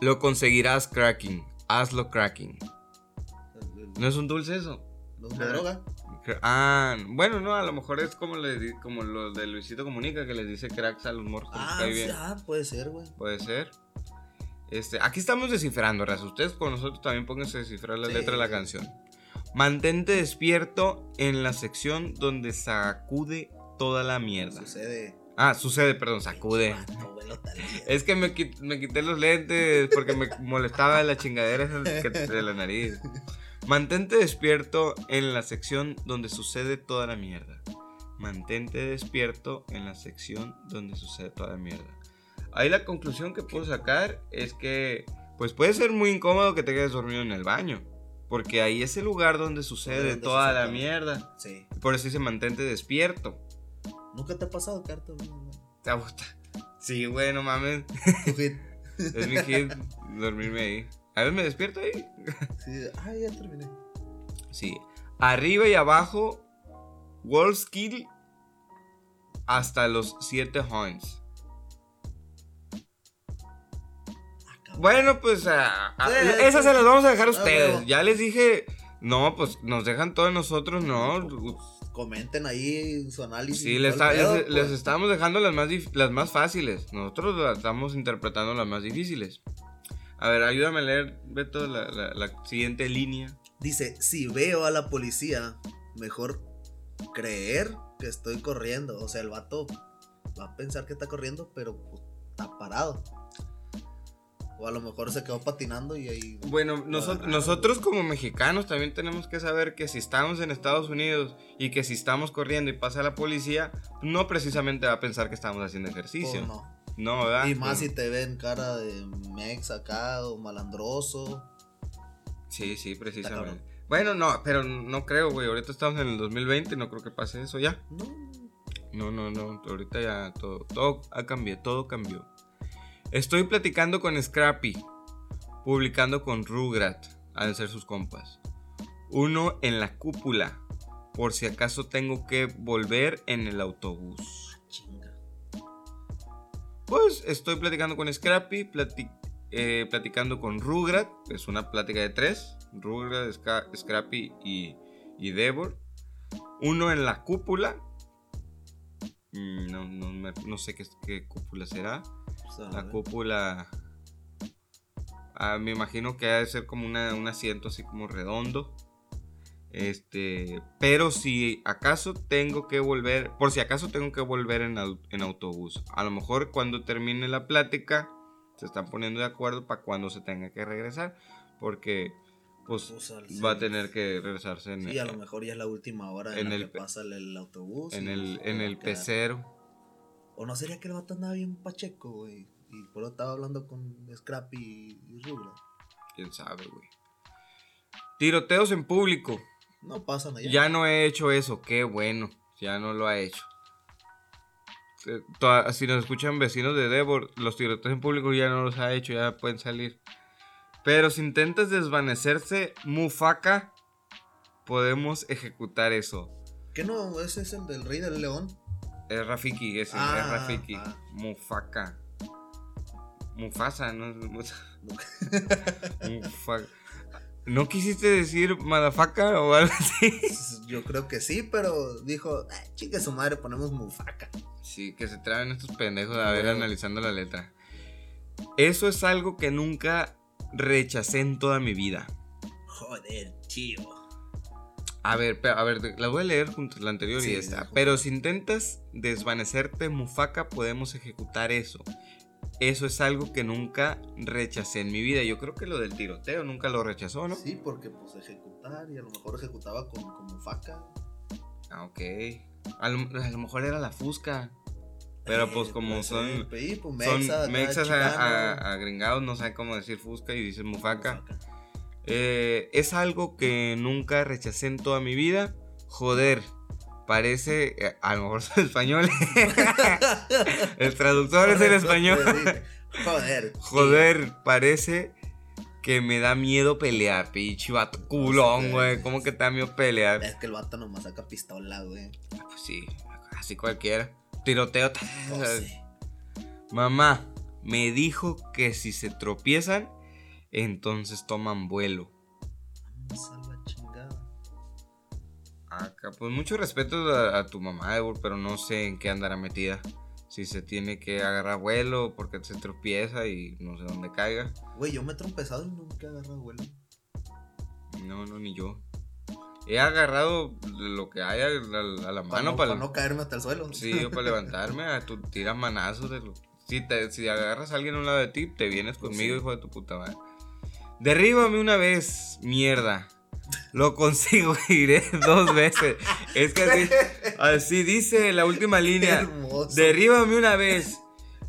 S1: Lo conseguirás, cracking. Hazlo, cracking. ¿No es un dulce eso?
S2: ¿No es una droga?
S1: Ah, bueno, no, a lo mejor es como, le como lo de Luisito Comunica que les dice cracks a los morros. que
S2: Ah, sí,
S1: bien.
S2: ah, puede ser, güey.
S1: Puede ser. Este, aquí estamos descifrando, raza. Ustedes con nosotros también pónganse a descifrar la
S2: Sí,
S1: letra de la canción. Mantente despierto en la sección donde sacude toda la mierda.
S2: Sucede.
S1: Ah, sucede, perdón, sacude.
S2: No, güey, tal-
S1: Es que me, me quité los lentes porque me molestaba la chingadera que- de la nariz. Mantente despierto en la sección donde sucede toda la mierda. Mantente despierto en la sección donde sucede toda la mierda. Ahí la conclusión que puedo sacar es que pues puede ser muy incómodo que te quedes dormido en el baño. Porque ahí es el lugar donde sucede
S2: Donde
S1: toda
S2: sucede
S1: la mierda.
S2: Sí.
S1: Por eso dice mantente despierto.
S2: ¿Nunca te ha pasado, Carta? güey?
S1: ¿Te gusta? Sí, güey, no mames. Es mi hit dormirme ahí. A ver, me despierto ahí.
S2: Sí, ah, ya terminé.
S1: Sí. Arriba y abajo, Wall Skill hasta los 7 horns. Bueno, pues ah, ah,
S2: Sí,
S1: esas se las vamos a dejar a
S2: ah,
S1: ustedes. Ya les dije, no, pues nos dejan todos nosotros, no.
S2: Comenten ahí su análisis.
S1: Sí, les, está-
S2: pedo,
S1: les- les
S2: pues.
S1: estamos dejando las más, las más fáciles. Nosotros las estamos interpretando las más difíciles. A ver, ayúdame a leer, Beto, la, la- la siguiente línea.
S2: Dice, si veo a la policía, mejor creer que estoy corriendo. O sea, el vato va a pensar que está corriendo, pero pues, está parado. O a lo mejor se quedó patinando y ahí...
S1: Bueno,
S2: lo
S1: noso-
S2: agarraron.
S1: nosotros como mexicanos también tenemos que saber que si estamos en Estados Unidos y que si estamos corriendo y pasa la policía, no precisamente va a pensar que estamos haciendo ejercicio.
S2: Pues no.
S1: No, ¿verdad?
S2: Y más si te ven cara de mex acá o malandroso.
S1: Sí, sí, precisamente. Bueno, no, pero no creo, güey. Ahorita estamos en el 2020 y no creo que pase eso ya.
S2: No,
S1: No, no, no. Ahorita ya todo, todo ha cambiado, todo cambió. Estoy platicando con Scrappy, publicando con Rugrat, al ser sus compas. Uno en la cúpula, por si acaso tengo que volver en el autobús. Pues estoy platicando con Scrappy, plati- eh, platicando con Rugrat, es una plática de tres, Rugrat, Scrappy y, y Devor. Uno en la cúpula, Mm, no, no no sé qué, qué cúpula será.
S2: Sea,
S1: La cúpula, ah, me imagino que ha de ser como una- un asiento así como redondo. Este, pero si acaso tengo que volver, por si acaso tengo que volver en, en autobús. A lo mejor cuando termine la plática se están poniendo de acuerdo para cuando se tenga que regresar, porque pues
S2: sea,
S1: va a tener que regresarse en,
S2: Sí, a lo mejor ya es la última hora en,
S1: en
S2: la
S1: el
S2: que pasa el, autobús.
S1: en el, en el pecero.
S2: O no sería que el vato andaba bien pacheco, güey. Y por eso estaba hablando con Scrappy y, y.
S1: Quién sabe, güey. Tiroteos en público.
S2: No pasan allá.
S1: Ya no he hecho eso, qué bueno. Ya no lo ha hecho. Eh, toda- Si nos escuchan vecinos de Devor, los tiroteos en público ya no los ha hecho, ya pueden salir. Pero si intentas desvanecerse, Mufaka, podemos ejecutar eso.
S2: ¿Qué no? Ese es el del Rey del León.
S1: Es Rafiki, ese
S2: Ah,
S1: es Rafiki.
S2: ah.
S1: Mufaka. Mufasa, ¿no? Mufaka. ¿No quisiste decir Madafaka o algo así?
S2: Yo creo que sí, pero dijo, "Ah, chique su madre, ponemos mufaca.
S1: Sí, que se traen estos pendejos a ver analizando la letra. Eso es algo que nunca rechacé en toda mi vida.
S2: Joder, chivo.
S1: A ver, a ver, la voy a leer junto a la anterior
S2: Sí,
S1: y esta. Pero si intentas desvanecerte, Mufaka, podemos ejecutar eso. Eso es algo que nunca rechacé en mi vida. Yo creo que lo del tiroteo nunca lo rechazó, ¿no?
S2: Sí, porque pues ejecutar y a lo mejor ejecutaba con, con mufaca.
S1: Ah, ok. A lo, a lo mejor era la Fusca. Pero pues
S2: Eh,
S1: como
S2: pues,
S1: son,
S2: eh, pues,
S1: son
S2: mexa,
S1: mexas agringados, no saben cómo decir Fusca y dicen Mufaca. Eh, es algo que nunca rechacé en toda mi vida. Joder, parece. eh, a lo mejor soy español. el traductor es el español.
S2: Joder.
S1: Joder, parece que me da miedo pelear, pinche vato culón, güey. ¿Cómo que te da miedo pelear?
S2: Es que el vato nomás saca pistola, güey.
S1: Pues sí, así cualquiera. Tiroteo.
S2: Oh, sí.
S1: Mamá me dijo que si se tropiezan, entonces toman vuelo.
S2: Vamos a la chingada.
S1: Acá, pues mucho respeto a, a tu mamá, Ebor, pero no sé en qué andará metida. Si se tiene que agarrar vuelo porque se tropieza y no sé dónde caiga.
S2: Güey, yo me he trompezado y nunca he agarrado vuelo.
S1: No, no, ni yo. He agarrado lo que haya a la, a la
S2: Para
S1: mano
S2: no,
S1: para,
S2: pa' no caerme hasta el suelo.
S1: Sí, yo para levantarme, tú tiras manazos de lo- Si, te, si agarras a alguien a un lado de ti, te vienes conmigo,
S2: Sí.
S1: hijo de tu puta madre. Derríbame una vez, mierda. Lo consigo, iré dos veces. Es que así, así dice la última línea. Derríbame una vez,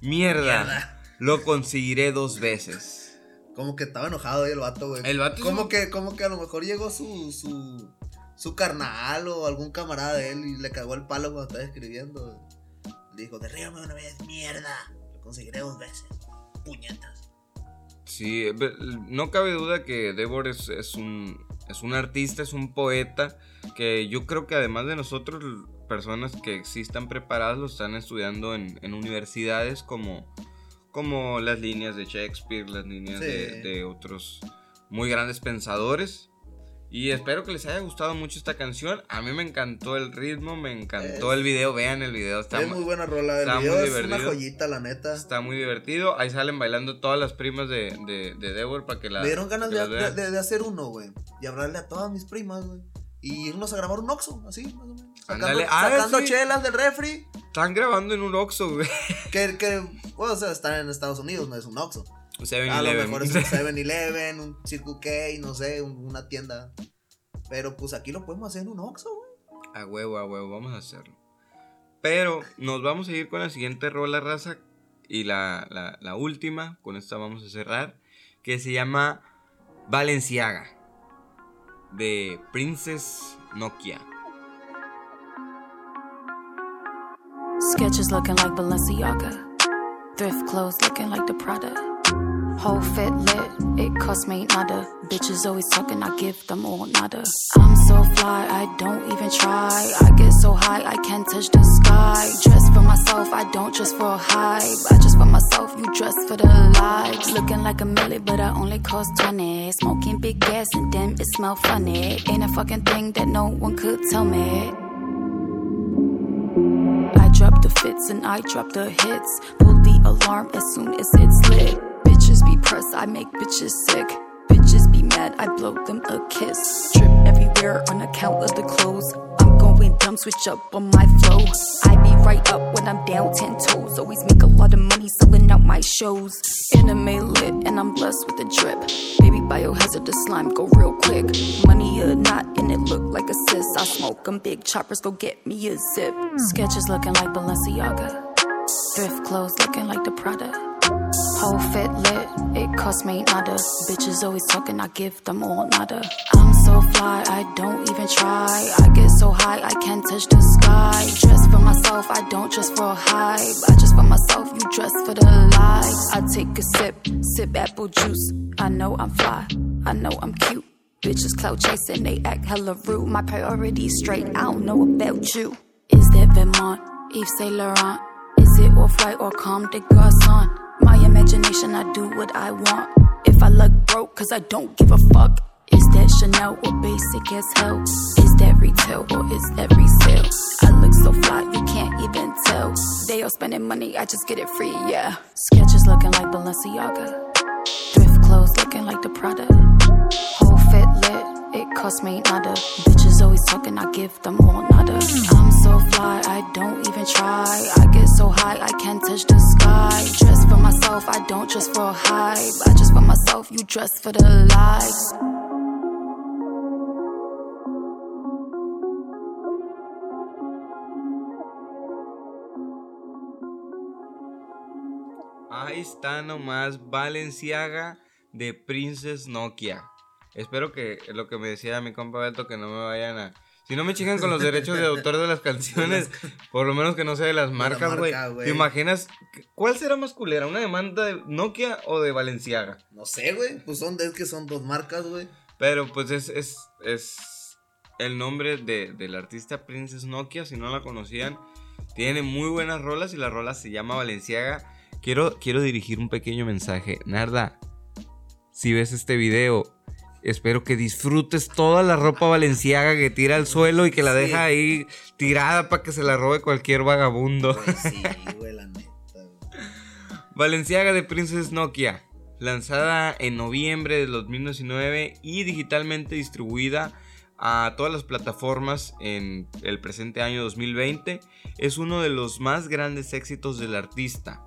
S1: mierda. Lo conseguiré dos veces.
S2: Como que estaba enojado ahí el vato, güey.
S1: El vato
S2: Como
S1: un-
S2: que, como que a lo mejor llegó su, su, su carnal o algún camarada de él y le cagó el palo cuando estaba escribiendo. Le dijo, derríbame una vez, mierda. Lo conseguiré dos veces. Puñetas.
S1: Sí, no cabe duda que Devor es, es un, es un artista, es un poeta, que yo creo que además de nosotros, personas que existan preparadas lo están estudiando en, en universidades como, como las líneas de Shakespeare, las líneas
S2: Sí.
S1: de, de otros muy grandes pensadores. Y espero que les haya gustado mucho esta canción. A mí me encantó el ritmo, me encantó
S2: Es-
S1: el video. Vean el video, está,
S2: es
S1: mu-
S2: muy buena rola. El video es una
S1: divertido.
S2: joyita, la neta.
S1: está muy divertido. Ahí salen bailando todas las primas de, de, de para que la
S2: Me dieron ganas de, de- de hacer uno, güey. Y hablarle a todas mis primas, güey. Y irnos a grabar un Oxxo, así, más o menos. Sacando.
S1: Ah,
S2: sacando
S1: sí.
S2: chelas del refri.
S1: Están grabando en un Oxxo, güey.
S2: Que, que, bueno, o sea, están en Estados Unidos, no es un Oxxo. A lo
S1: 7-Eleven.
S2: mejor es un 7-Eleven, un Circle K, no sé, un- una tienda. Pero pues aquí lo podemos hacer en un Oxxo, güey.
S1: A huevo, a huevo, vamos a hacerlo. Pero nos vamos a ir con la siguiente rola, raza. Y la, la, la última, con esta vamos a cerrar. Que se llama Valenciaga. De Princess Nokia.
S11: Sketches looking like Balenciaga. Thrift clothes looking like the Prada. Whole fit lit, it cost me nada. Bitches always talking, I give them all nada. I'm so fly, I don't even try. I get so high, I can't touch the sky. Dress for myself, I don't dress for a hype. I dress for myself, you dress for the likes. Looking like a milli, but I only cost 20. Smoking big gas and then it smell funny. Ain't a fucking thing that no one could tell me. I drop the fits and I drop the hits. Pull the alarm as soon as it's lit. Pressed, I make bitches sick. Bitches be mad, I blow them a kiss. Trip everywhere on account of the clothes. I'm going dumb, switch up on my flow. I be right up when I'm down ten toes. Always make a lot of money selling out my shows. Anime lit and I'm blessed with a drip. Baby biohazard, the slime go real quick. Money or not, and it look like a sis. I smoke them big choppers, go get me a zip. Sketches looking like Balenciaga. Thrift clothes looking like the Prada. Whole fit lit, it cost me nada. Bitches always talking, I give them all nada. I'm so fly, I don't even try. I get so high, I can't touch the sky. Dress for myself, I don't dress for a hype. I dress for myself, you dress for the lights. I take a sip, sip apple juice. I know I'm fly, I know I'm cute. Bitches clout chasing, they act hella rude. My priorities straight, I don't know about you. Is that Vermont, Yves Saint Laurent? Is it off white or Comme des Garçons? Imagination, I do what I want. If I look broke, cause I don't give a fuck. Is that Chanel or basic as hell? Is that retail or is that resale? I look so fly, you can't even tell. They all spending money, I just get it free, yeah. Sketches looking like Balenciaga. Thrift clothes looking like the Prada. Whole fit lit, it cost me nada. Bitches always talking, I give them all nada. I'm I don't even try. I get so high, I can't touch the sky. Dress for myself, I don't dress for a hype. I dress for myself, you dress for the lights.
S1: Ahí está nomás Valenciaga de Princess Nokia. Espero que lo que me decía mi compa Beto que no me vayan a... Si no me chingan con los derechos de autor de las canciones, por lo menos que no sea de las marcas, güey.
S2: marca.
S1: ¿Te imaginas cuál será más culera? ¿Una demanda de Nokia o de Valenciaga?
S2: No sé, güey. Pues son, es que son dos marcas, güey.
S1: Pero pues es, es, es el nombre de, del artista Princess Nokia, si no la conocían. Tiene muy buenas rolas y la rola se llama Valenciaga. Quiero, quiero dirigir un pequeño mensaje. Narda, si ves este video, espero que disfrutes toda la ropa valenciaga que tira al suelo y que la
S2: Sí.
S1: deja ahí tirada para que se la robe cualquier vagabundo.
S2: Sí, güey, la neta.
S1: Valenciaga de Princess Nokia, lanzada en noviembre de 2019 y digitalmente distribuida a todas las plataformas en el presente año 2020, es uno de los más grandes éxitos del artista.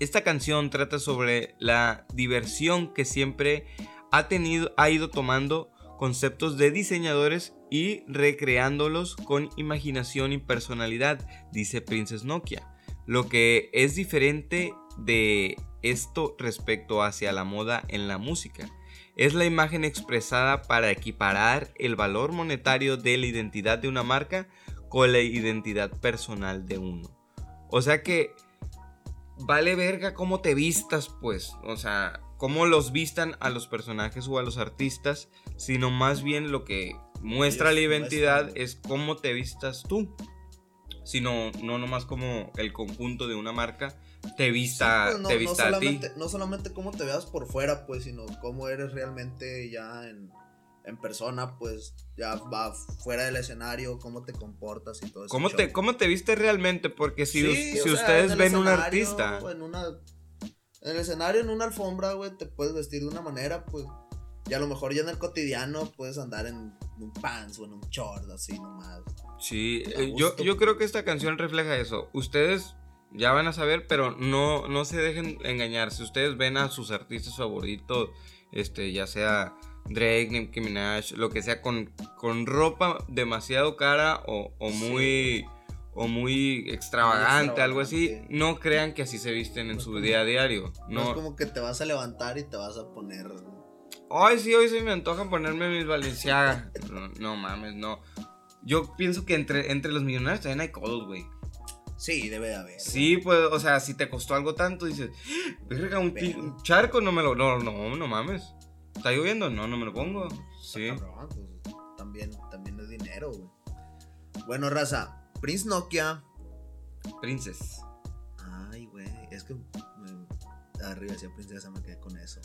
S1: Esta canción trata sobre la diversión que siempre ha tenido, ha ido tomando conceptos de diseñadores y recreándolos con imaginación y personalidad, dice Princess Nokia. Lo que es diferente de esto respecto hacia la moda en la música es la imagen expresada para equiparar el valor monetario de la identidad de una marca con la identidad personal de uno. O sea que vale verga cómo te vistas, pues. O sea, cómo los vistan a los personajes o a los artistas, sino más bien lo que muestra la identidad es cómo te vistas tú. Sino, no nomás como el conjunto de una marca te vista,
S2: Pues no,
S1: te
S2: no
S1: vista a ti.
S2: no solamente cómo te veas por fuera, pues, sino cómo eres realmente ya en, en persona, pues, ya va fuera del escenario, cómo te comportas y todo eso.
S1: ¿Cómo te, ¿Cómo te viste realmente? Porque si,
S2: Sí,
S1: si
S2: sea,
S1: ustedes ven un artista,
S2: En, una, en el escenario, en una alfombra, güey, te puedes vestir de una manera, pues. Y a lo mejor ya en el cotidiano puedes andar en un pants o en un short, así nomás.
S1: Sí, eh, yo, yo creo que esta canción refleja eso. Ustedes ya van a saber, pero no, no se dejen engañar. Si ustedes ven a sus artistas favoritos, este, ya sea Drake, Nicki Minaj, lo que sea, con, con ropa demasiado cara o, o
S2: Sí.
S1: O muy extravagante, algo así, no crean que así se visten en
S2: No es
S1: su día a diario.
S2: No. es
S1: No,
S2: como que te vas a levantar y te vas a poner.
S1: Ay, sí, hoy se me antoja ponerme mis Valenciaga. No, no mames, no. Yo pienso que entre, entre los millonarios también hay codos, güey.
S2: Sí, debe de haber.
S1: Sí, pues, o sea, si te costó algo tanto, dices, verga, un, un charco, no me lo. No, no, no mames. ¿Está lloviendo? No, no me lo pongo. Sí.
S2: Cabrón, pues, también, también es dinero, güey. Bueno, raza, Prince Nokia.
S1: Princess.
S2: Ay, güey, es que me- arriba decía princesa, me quedé con eso.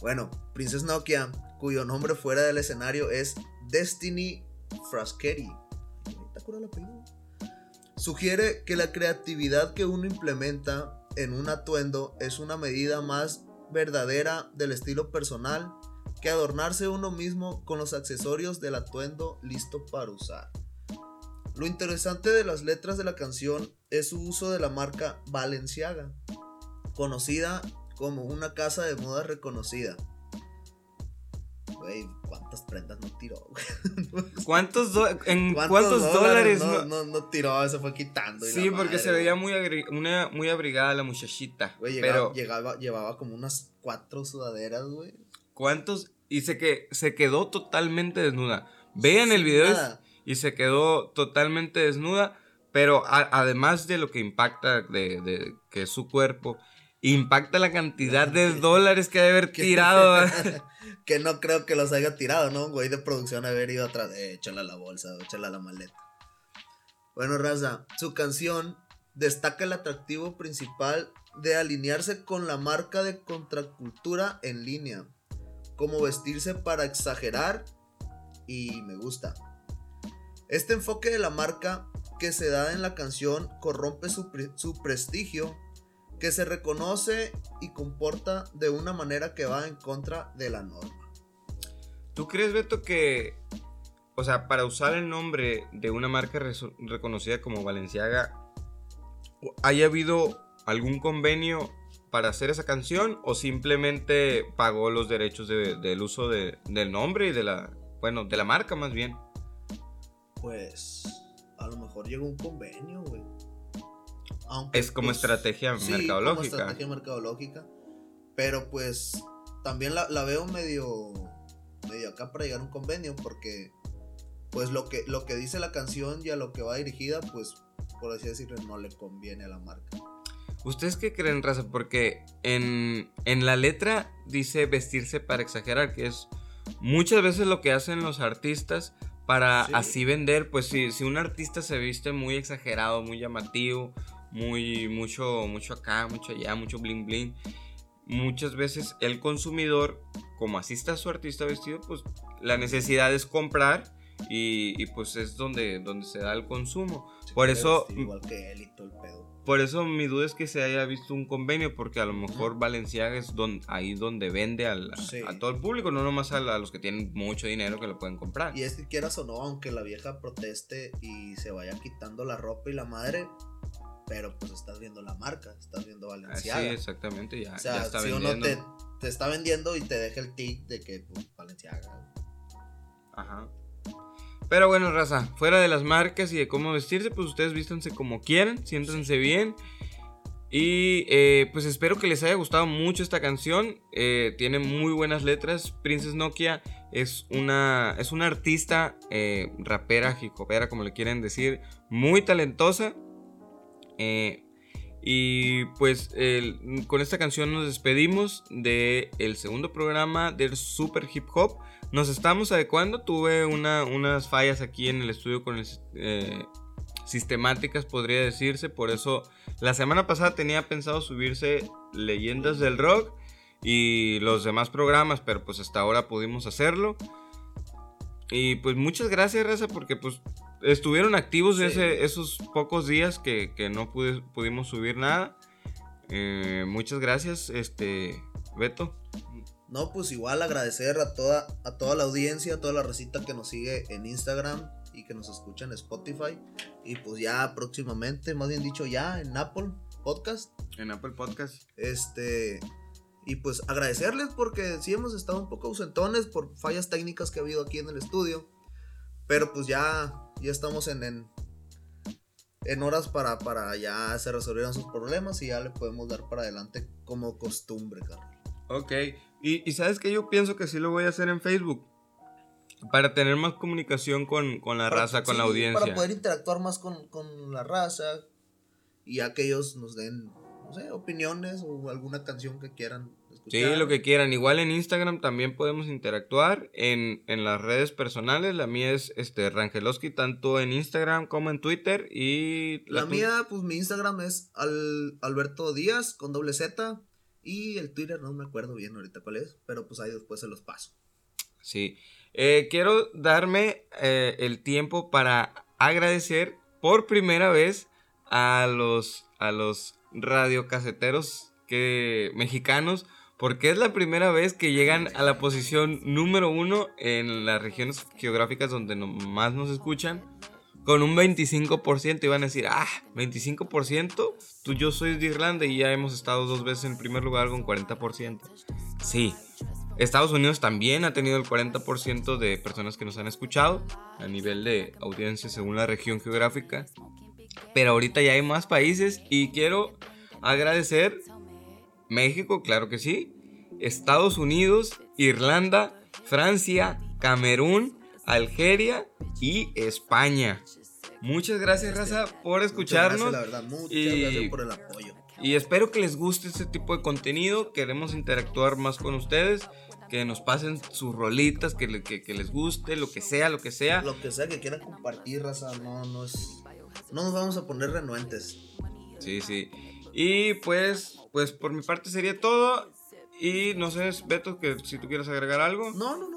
S2: Bueno, Princess Nokia, cuyo nombre fuera del escenario es Destiny Fraschetti. Ay, güey, ¿Te acuerdas el apellido? Sugiere que la creatividad que uno implementa en un atuendo es una medida más verdadera del estilo personal que adornarse uno mismo con los accesorios del atuendo listo para usar. Lo interesante de las letras de la canción es su uso de la marca Balenciaga, conocida como una casa de moda reconocida. Güey, ¿cuántas prendas no tiró?
S1: ¿Cuántos, do- en cuántos, dólares?
S2: No,
S1: no-
S2: tiró, se fue quitando. y
S1: Sí, porque
S2: madre,
S1: se veía muy, una, muy abrigada la muchachita.
S2: Güey, llegaba,
S1: pero,
S2: llegaba- llevaba como unas cuatro sudaderas, güey.
S1: ¿cuántos? Y se, que, se quedó totalmente desnuda. Vean el video
S2: nada.
S1: Y se quedó totalmente desnuda. Pero a- además de lo que impacta de, de que es su cuerpo, impacta la cantidad de dólares que debe haber tirado.
S2: que no creo que los haya tirado, ¿no? Un güey de producción haber ido atrás, eh, échala a la bolsa, échala a la maleta. Bueno, Raza, su canción destaca el atractivo principal de alinearse con la marca de contracultura en línea, como vestirse para exagerar y me gusta. Este enfoque de la marca que se da en la canción corrompe su, su prestigio, que se reconoce y comporta de una manera que va en contra de la norma.
S1: ¿Tú crees, Beto, que, o sea, para usar el nombre de una marca reconocida como Valenciaga, haya habido algún convenio para hacer esa canción o simplemente pagó los derechos de- del uso de- del nombre y de la, bueno, de la marca más bien?
S2: Pues a lo mejor llegó un convenio, güey. Aunque,
S1: Es como
S2: pues,
S1: estrategia
S2: sí,
S1: mercadológica.
S2: Como estrategia mercadológica. Pero pues también la, la veo medio, medio acá para llegar a un convenio porque pues lo que, lo que dice la canción y a lo que va dirigida, pues por así decirlo, no le conviene a la marca.
S1: ¿Ustedes qué creen, Raza? Porque en, en la letra dice vestirse para exagerar, que es muchas veces lo que hacen los artistas para
S2: Sí.
S1: así vender. Pues si, si un artista se viste muy exagerado, muy llamativo, muy mucho, mucho acá, mucho allá, mucho bling bling, muchas veces el consumidor, como así está su artista vestido, pues la necesidad es comprar y, y, pues es donde, donde se da el consumo. Por eso
S2: Igual que él y todo el pedo.
S1: Por eso mi duda es que se haya visto un convenio, porque a lo mejor Valenciaga es don- ahí donde vende al- a,
S2: Sí.
S1: a todo el público, no nomás a, la- a los que tienen mucho dinero que lo pueden comprar.
S2: Y es que quieras o no, aunque la vieja proteste y se vaya quitando la ropa y la madre, pero pues estás viendo la marca, estás viendo
S1: Ah, sí,
S2: Valenciaga.
S1: exactamente, ya,
S2: o sea,
S1: ya está
S2: si
S1: vendiendo.
S2: uno te, te está vendiendo y te deja el tic de que pues, Valenciaga.
S1: Ajá. Pero bueno, raza, fuera de las marcas y de cómo vestirse, pues ustedes vístanse como quieran, siéntanse bien. Y eh, pues espero que les haya gustado mucho esta canción. eh, tiene muy buenas letras. Princess Nokia es una, es una artista eh, rapera, hipopera, como le quieren decir, muy talentosa. Eh, y pues con esta canción nos despedimos del el segundo programa del Super Hip Hop. Nos estamos adecuando. Tuve una- unas fallas aquí en el estudio con el, eh, sistemáticas, podría decirse. Por eso la semana pasada tenía pensado subirse Leyendas del Rock y los demás programas, pero pues hasta ahora pudimos hacerlo. Y pues muchas gracias, Raza, porque pues estuvieron activos
S2: Sí.
S1: ese- esos pocos días que, que no pude- pudimos subir nada. Eh, muchas gracias, este, Beto.
S2: No, pues igual agradecer a toda, a toda la audiencia, a toda la recita que nos sigue en Instagram y que nos escucha en Spotify. Y pues ya próximamente, más bien dicho ya en Apple Podcast.
S1: En Apple Podcast.
S2: Este. Y pues agradecerles porque sí hemos estado un poco ausentones por fallas técnicas que ha habido aquí en el estudio. Pero pues ya, ya estamos en, en, en horas para, para ya se resolvieran sus problemas y ya le podemos dar para adelante como costumbre, carnal.
S1: Ok, y, y sabes que yo pienso que sí lo voy a hacer en Facebook. Para tener más comunicación con, con la
S2: Para-
S1: raza, con la audiencia.
S2: Para poder interactuar más con, con la raza y ya que ellos nos den, no sé, opiniones o alguna canción que quieran escuchar.
S1: Sí, lo que quieran. Igual en Instagram también podemos interactuar. En, en las redes personales, la mía es este Rangeloski, tanto en Instagram como en Twitter. Y
S2: La
S1: tu-
S2: mía, pues mi Instagram es al, Alberto Díaz con doble Z. Y el Twitter no me acuerdo bien ahorita cuál es, pero pues ahí después se los paso.
S1: Sí. Eh, quiero darme eh, el tiempo para agradecer por primera vez a los, a los radiocaseteros que, mexicanos, porque es la primera vez que llegan a la posición número uno en las regiones geográficas donde más nos escuchan. Con un 25% iban a decir, ah, 25%, tú yo soy de Irlanda y ya hemos estado dos veces en primer lugar con 40%. Sí, Estados Unidos también ha tenido el 40% de personas que nos han escuchado a nivel de audiencia según la región geográfica. Pero ahorita ya hay más países y quiero agradecer México, claro que sí, Estados Unidos, Irlanda, Francia, Camerún, Algeria y España. Muchas gracias, Raza, por escucharnos.
S2: Muchas gracias, la verdad. Muchas
S1: y-
S2: gracias por el apoyo.
S1: y espero que les guste este tipo de contenido. Queremos interactuar más con ustedes. Que nos pasen sus rolitas, que, le- que- que les guste, lo que sea, lo que sea.
S2: Lo que sea que quieran compartir, raza, no, no es. No nos vamos a poner renuentes.
S1: Sí, sí. Y pues, pues por mi parte sería todo. Y no sé, Beto, que si tú quieres agregar algo.
S2: No, no.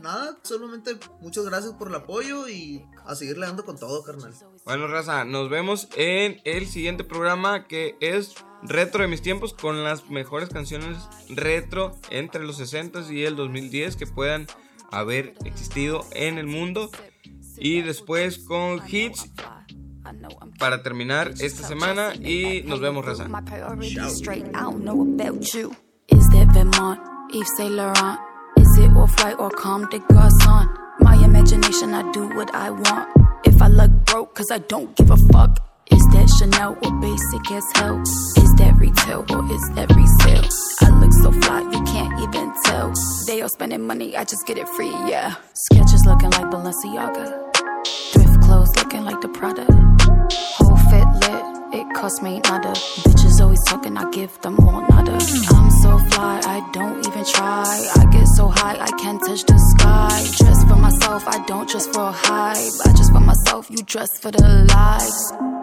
S2: Nada, solamente muchas gracias por el apoyo y a seguirle dando con todo, carnal.
S1: Bueno, raza, nos vemos en el siguiente programa que es Retro de mis tiempos con las mejores canciones retro entre los 60s y el 2010 que puedan haber existido en el mundo. Y después con hits para terminar esta semana y nos vemos, raza.
S11: My off white or Comme des Garçons? My imagination, I do what I want. If I look broke, cause I don't give a fuck. Is that Chanel or basic as hell? Is that retail or is that resale? I look so fly, you can't even tell. They all spending money, I just get it free, yeah. Sketches looking like Balenciaga. Thrift clothes looking like the Prada. Whole fit lit, it cost me nada. Bitches always talking, I give them all nada. I'm so fly, I don't even try. I get so high, I can't touch the sky. Dress for myself, I don't dress for a hype. I dress for myself, you dress for the lies.